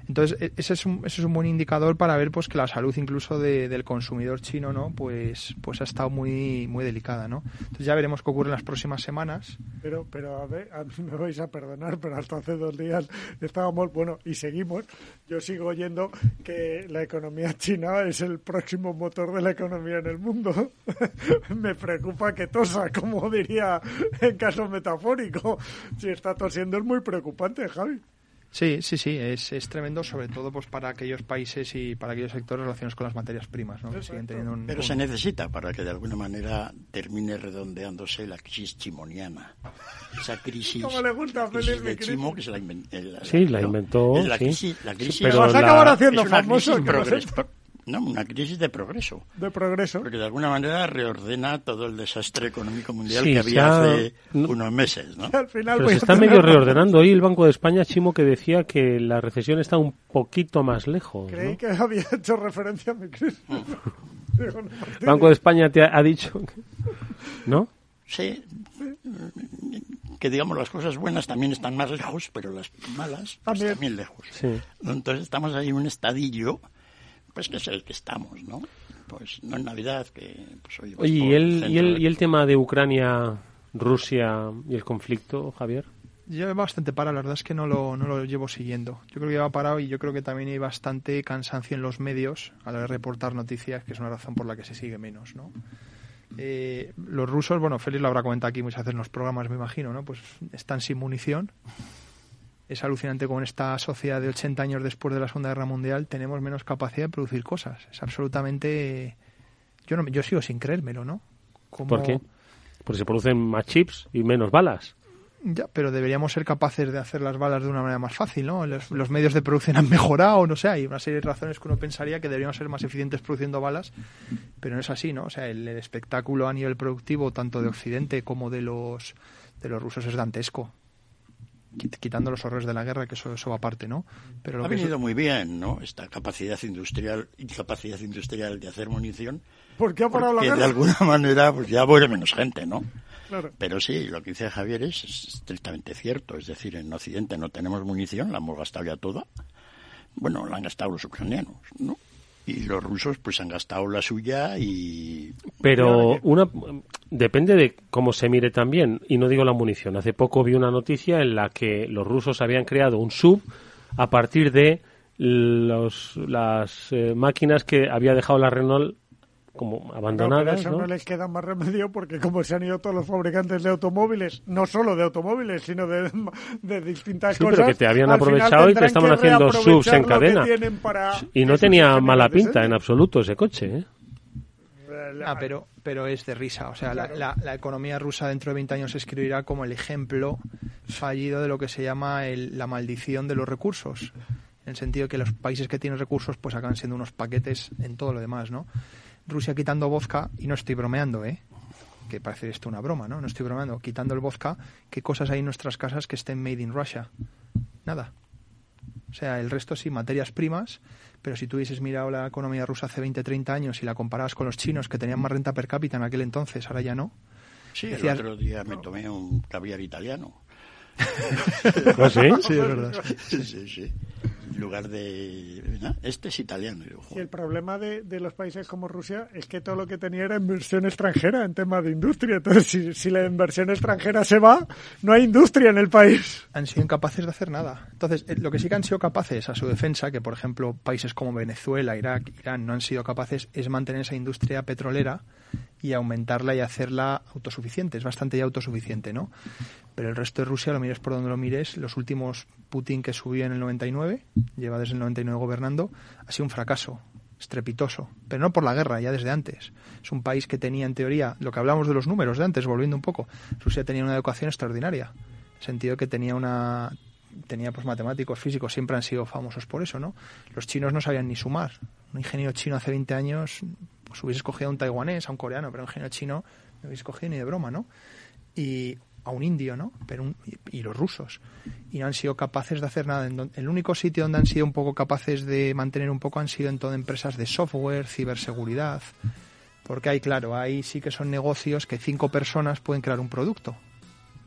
Entonces, e, ese es un, ese es un buen indicador para ver pues que la salud incluso del consumidor chino, ¿no? Pues, pues ha estado muy, muy delicada, ¿no? Entonces ya veremos qué ocurre en las próximas semanas. Pero, pero a ver, a mí me vais a perdonar, pero hasta hace dos días estábamos, bueno, y seguimos, yo sigo oyendo que la economía china es el próximo motor de la economía en el mundo. me preocupa que tosa, como diría en caso metafórico. Si está tosiendo es muy preocupante, Javi. Sí, sí, sí, es, es tremendo, sobre todo pues para aquellos países y para aquellos sectores relacionados con las materias primas, ¿no? Pero se necesita para que de alguna manera termine redondeándose la crisis chimoniana. Esa crisis, ¿Cómo le gusta crisis de Chimo que se la, inventó. sí, la inventó. La crisis, la crisis, pero vas a acabar haciendo famoso. No, una crisis de progreso. De progreso. Porque de alguna manera reordena todo el desastre económico mundial que había hace unos meses, ¿no? Al final Pero se está medio reordenando. Hoy el Banco de España, Chimo, que decía que la recesión está un poquito más lejos. Creí que había hecho referencia a mi crisis. el Banco de España te ha, dicho... ¿No? Sí, que digamos las cosas buenas también están más lejos, pero las malas pues, también. lejos. Entonces estamos ahí en un estadillo pues que es el que estamos, ¿no? Pues no en Navidad, que pues Oye, ¿y el, y, el, ¿y el tema de Ucrania, Rusia y el conflicto, Javier? Yo bastante parado, la verdad es que no lo, no lo llevo siguiendo. Yo creo que lleva parado y yo creo que también hay bastante cansancio en los medios a la hora de reportar noticias, que es una razón por la que se sigue menos, ¿no? Eh, los rusos, bueno, Félix lo habrá comentado aquí muchas veces en los programas, me imagino, ¿no? Pues están sin munición es alucinante con esta sociedad de 80 años después de la Segunda Guerra Mundial tenemos menos capacidad de producir cosas. Es absolutamente... Yo, no, yo sigo sin creérmelo, ¿no? ¿Por qué? Porque se producen más chips y menos balas. Ya, pero deberíamos ser capaces de hacer las balas de una manera más fácil, ¿no? Los, medios de producción han mejorado, no sé, hay una serie de razones que uno pensaría que deberíamos ser más eficientes produciendo balas, pero no es así, ¿no? O sea, el, el espectáculo a nivel productivo, tanto de Occidente como de los, de los rusos, es dantesco quitando los horrores de la guerra, que eso, eso va aparte, ¿no? Pero ha venido muy bien, ¿no? Esta capacidad industrial y capacidad industrial de hacer munición. ¿Por qué ha parado la guerra? de alguna manera pues ya muere menos gente, ¿no? Pero sí, lo que dice Javier es estrictamente cierto. Es decir, en Occidente no tenemos munición, la hemos gastado ya toda. Bueno, la han gastado los ucranianos, ¿no? Y los rusos pues han gastado la suya y pero una depende de cómo se mire también. Y no digo la munición. Hace poco vi una noticia en la que los rusos habían creado un sub a partir de los, las eh, máquinas que había dejado la Renault como abandonadas. No, eso ¿no? les queda más remedio porque como se han ido todos los fabricantes de automóviles, no solo de automóviles, sino de, de distintas sí, cosas. pero que te habían aprovechado y te estaban haciendo subs en cadena. Y no tenía mala pinta en absoluto ese coche, ¿eh? Ah, pero, pero es de risa. O sea, la, la, la, economía rusa dentro de 20 años se escribirá como el ejemplo fallido de lo que se llama el, la maldición de los recursos. En el sentido de que los países que tienen recursos pues acaban siendo unos paquetes en todo lo demás, ¿no? Rusia quitando vodka, y no estoy bromeando, ¿eh? que parece esto una broma, ¿no? No estoy bromeando. Quitando el vodka, ¿qué cosas hay en nuestras casas que estén made in Russia? Nada. O sea, el resto sí, materias primas, pero si tú hubieses mirado la economía rusa hace 20, 30 años y la comparabas con los chinos que tenían más renta per cápita en aquel entonces, ahora ya no. Sí, el otro día me tomé un caviar italiano. ¿Ah, sí? Sí, es verdad. Sí, sí, sí. En lugar de... ¿no? Este es italiano. Y el problema de, de los países como Rusia es que todo lo que tenía era inversión extranjera en temas de industria. Entonces, si, si la inversión extranjera se va, no hay industria en el país. han sido incapaces de hacer nada. Entonces, eh, lo que sí que han sido capaces a su defensa, que por ejemplo países como Venezuela, Irak, Irán no han sido capaces, es mantener esa industria petrolera y aumentarla y hacerla autosuficiente. Es bastante ya autosuficiente, ¿no? Pero el resto de Rusia, lo mires por donde lo mires, los últimos Putin que subió en el 99, lleva desde el 99 gobernando, ha sido un fracaso estrepitoso, pero no por la guerra, ya desde antes. Es un país que tenía en teoría, lo que hablamos de los números de antes, volviendo un poco, Rusia tenía una educación extraordinaria, en sentido que tenía una tenía pues matemáticos, físicos, siempre han sido famosos por eso, ¿no? Los chinos no sabían ni sumar. Un ingeniero chino hace 20 años, pues hubiese escogido a un taiwanés, a un coreano, pero un ingeniero chino no hubiese escogido ni de broma, ¿no? Y a un indio, ¿no? Pero un- y, y los rusos. Y no han sido capaces de hacer nada. El único sitio donde han sido un poco capaces de mantener un poco han sido en todas empresas de software, ciberseguridad. Porque ahí, claro, ahí sí que son negocios que cinco personas pueden crear un producto.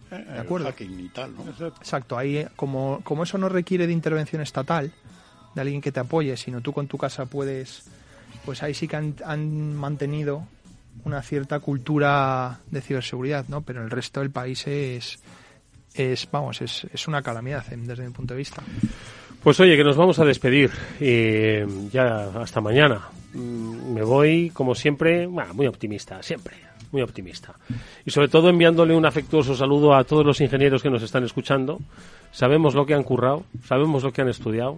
¿De acuerdo? y tal, ¿no? Exacto, ahí eh, como, como eso no requiere de intervención estatal, de alguien que te apoye, sino tú con tu casa puedes, pues ahí sí que han, mantenido una cierta cultura de ciberseguridad, ¿no? Pero el resto del país es, es vamos, es, una calamidad eh, desde mi punto de vista. Pues oye, que nos vamos a despedir y ya hasta mañana. Mm, Me voy, como siempre, muy optimista, siempre, muy optimista. Y sobre todo enviándole un afectuoso saludo a todos los ingenieros que nos están escuchando. Sabemos lo que han currado, sabemos lo que han estudiado.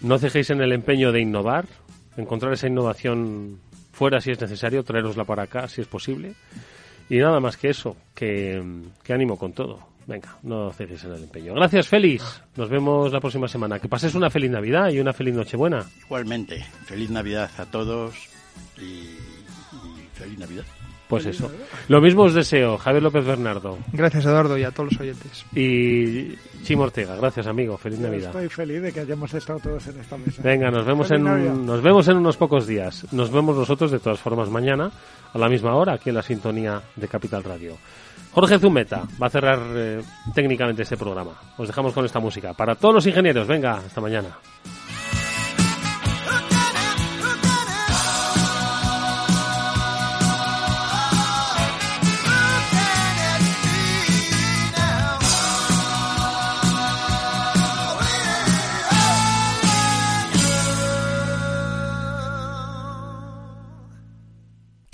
No cejéis en el empeño de innovar, encontrar esa innovación fuera si es necesario, traerosla para acá si es posible. Y nada más que eso, que, que ánimo con todo. Venga, no cejes en el empeño. Gracias, Félix. Nos vemos la próxima semana. Que pases una feliz Navidad y una feliz Nochebuena. Igualmente, feliz Navidad a todos y feliz Navidad. Pues eso. Lo mismo os deseo, Javier López Bernardo. Gracias, Eduardo, y a todos los oyentes. Y Chimo Ortega. Gracias, amigo. Feliz Yo Navidad. Estoy feliz de que hayamos estado todos en esta mesa. Venga, nos vemos Feliz en Navidad. nos vemos en unos pocos días. Nos vemos nosotros de todas formas mañana a la misma hora aquí en la sintonía de Capital Radio. Jorge Zumeta va a cerrar eh, técnicamente este programa. Os dejamos con esta música. Para todos los ingenieros, venga, hasta mañana.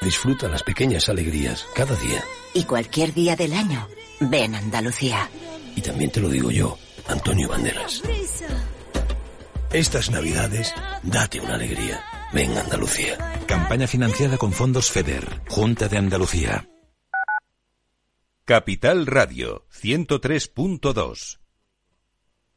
Disfruta las pequeñas alegrías cada día. Y cualquier día del año, ven Andalucía. Y también te lo digo yo, Antonio Banderas. Estas navidades, date una alegría. Ven Andalucía. Campaña financiada con fondos FEDER, Junta de Andalucía. Capital Radio 103.2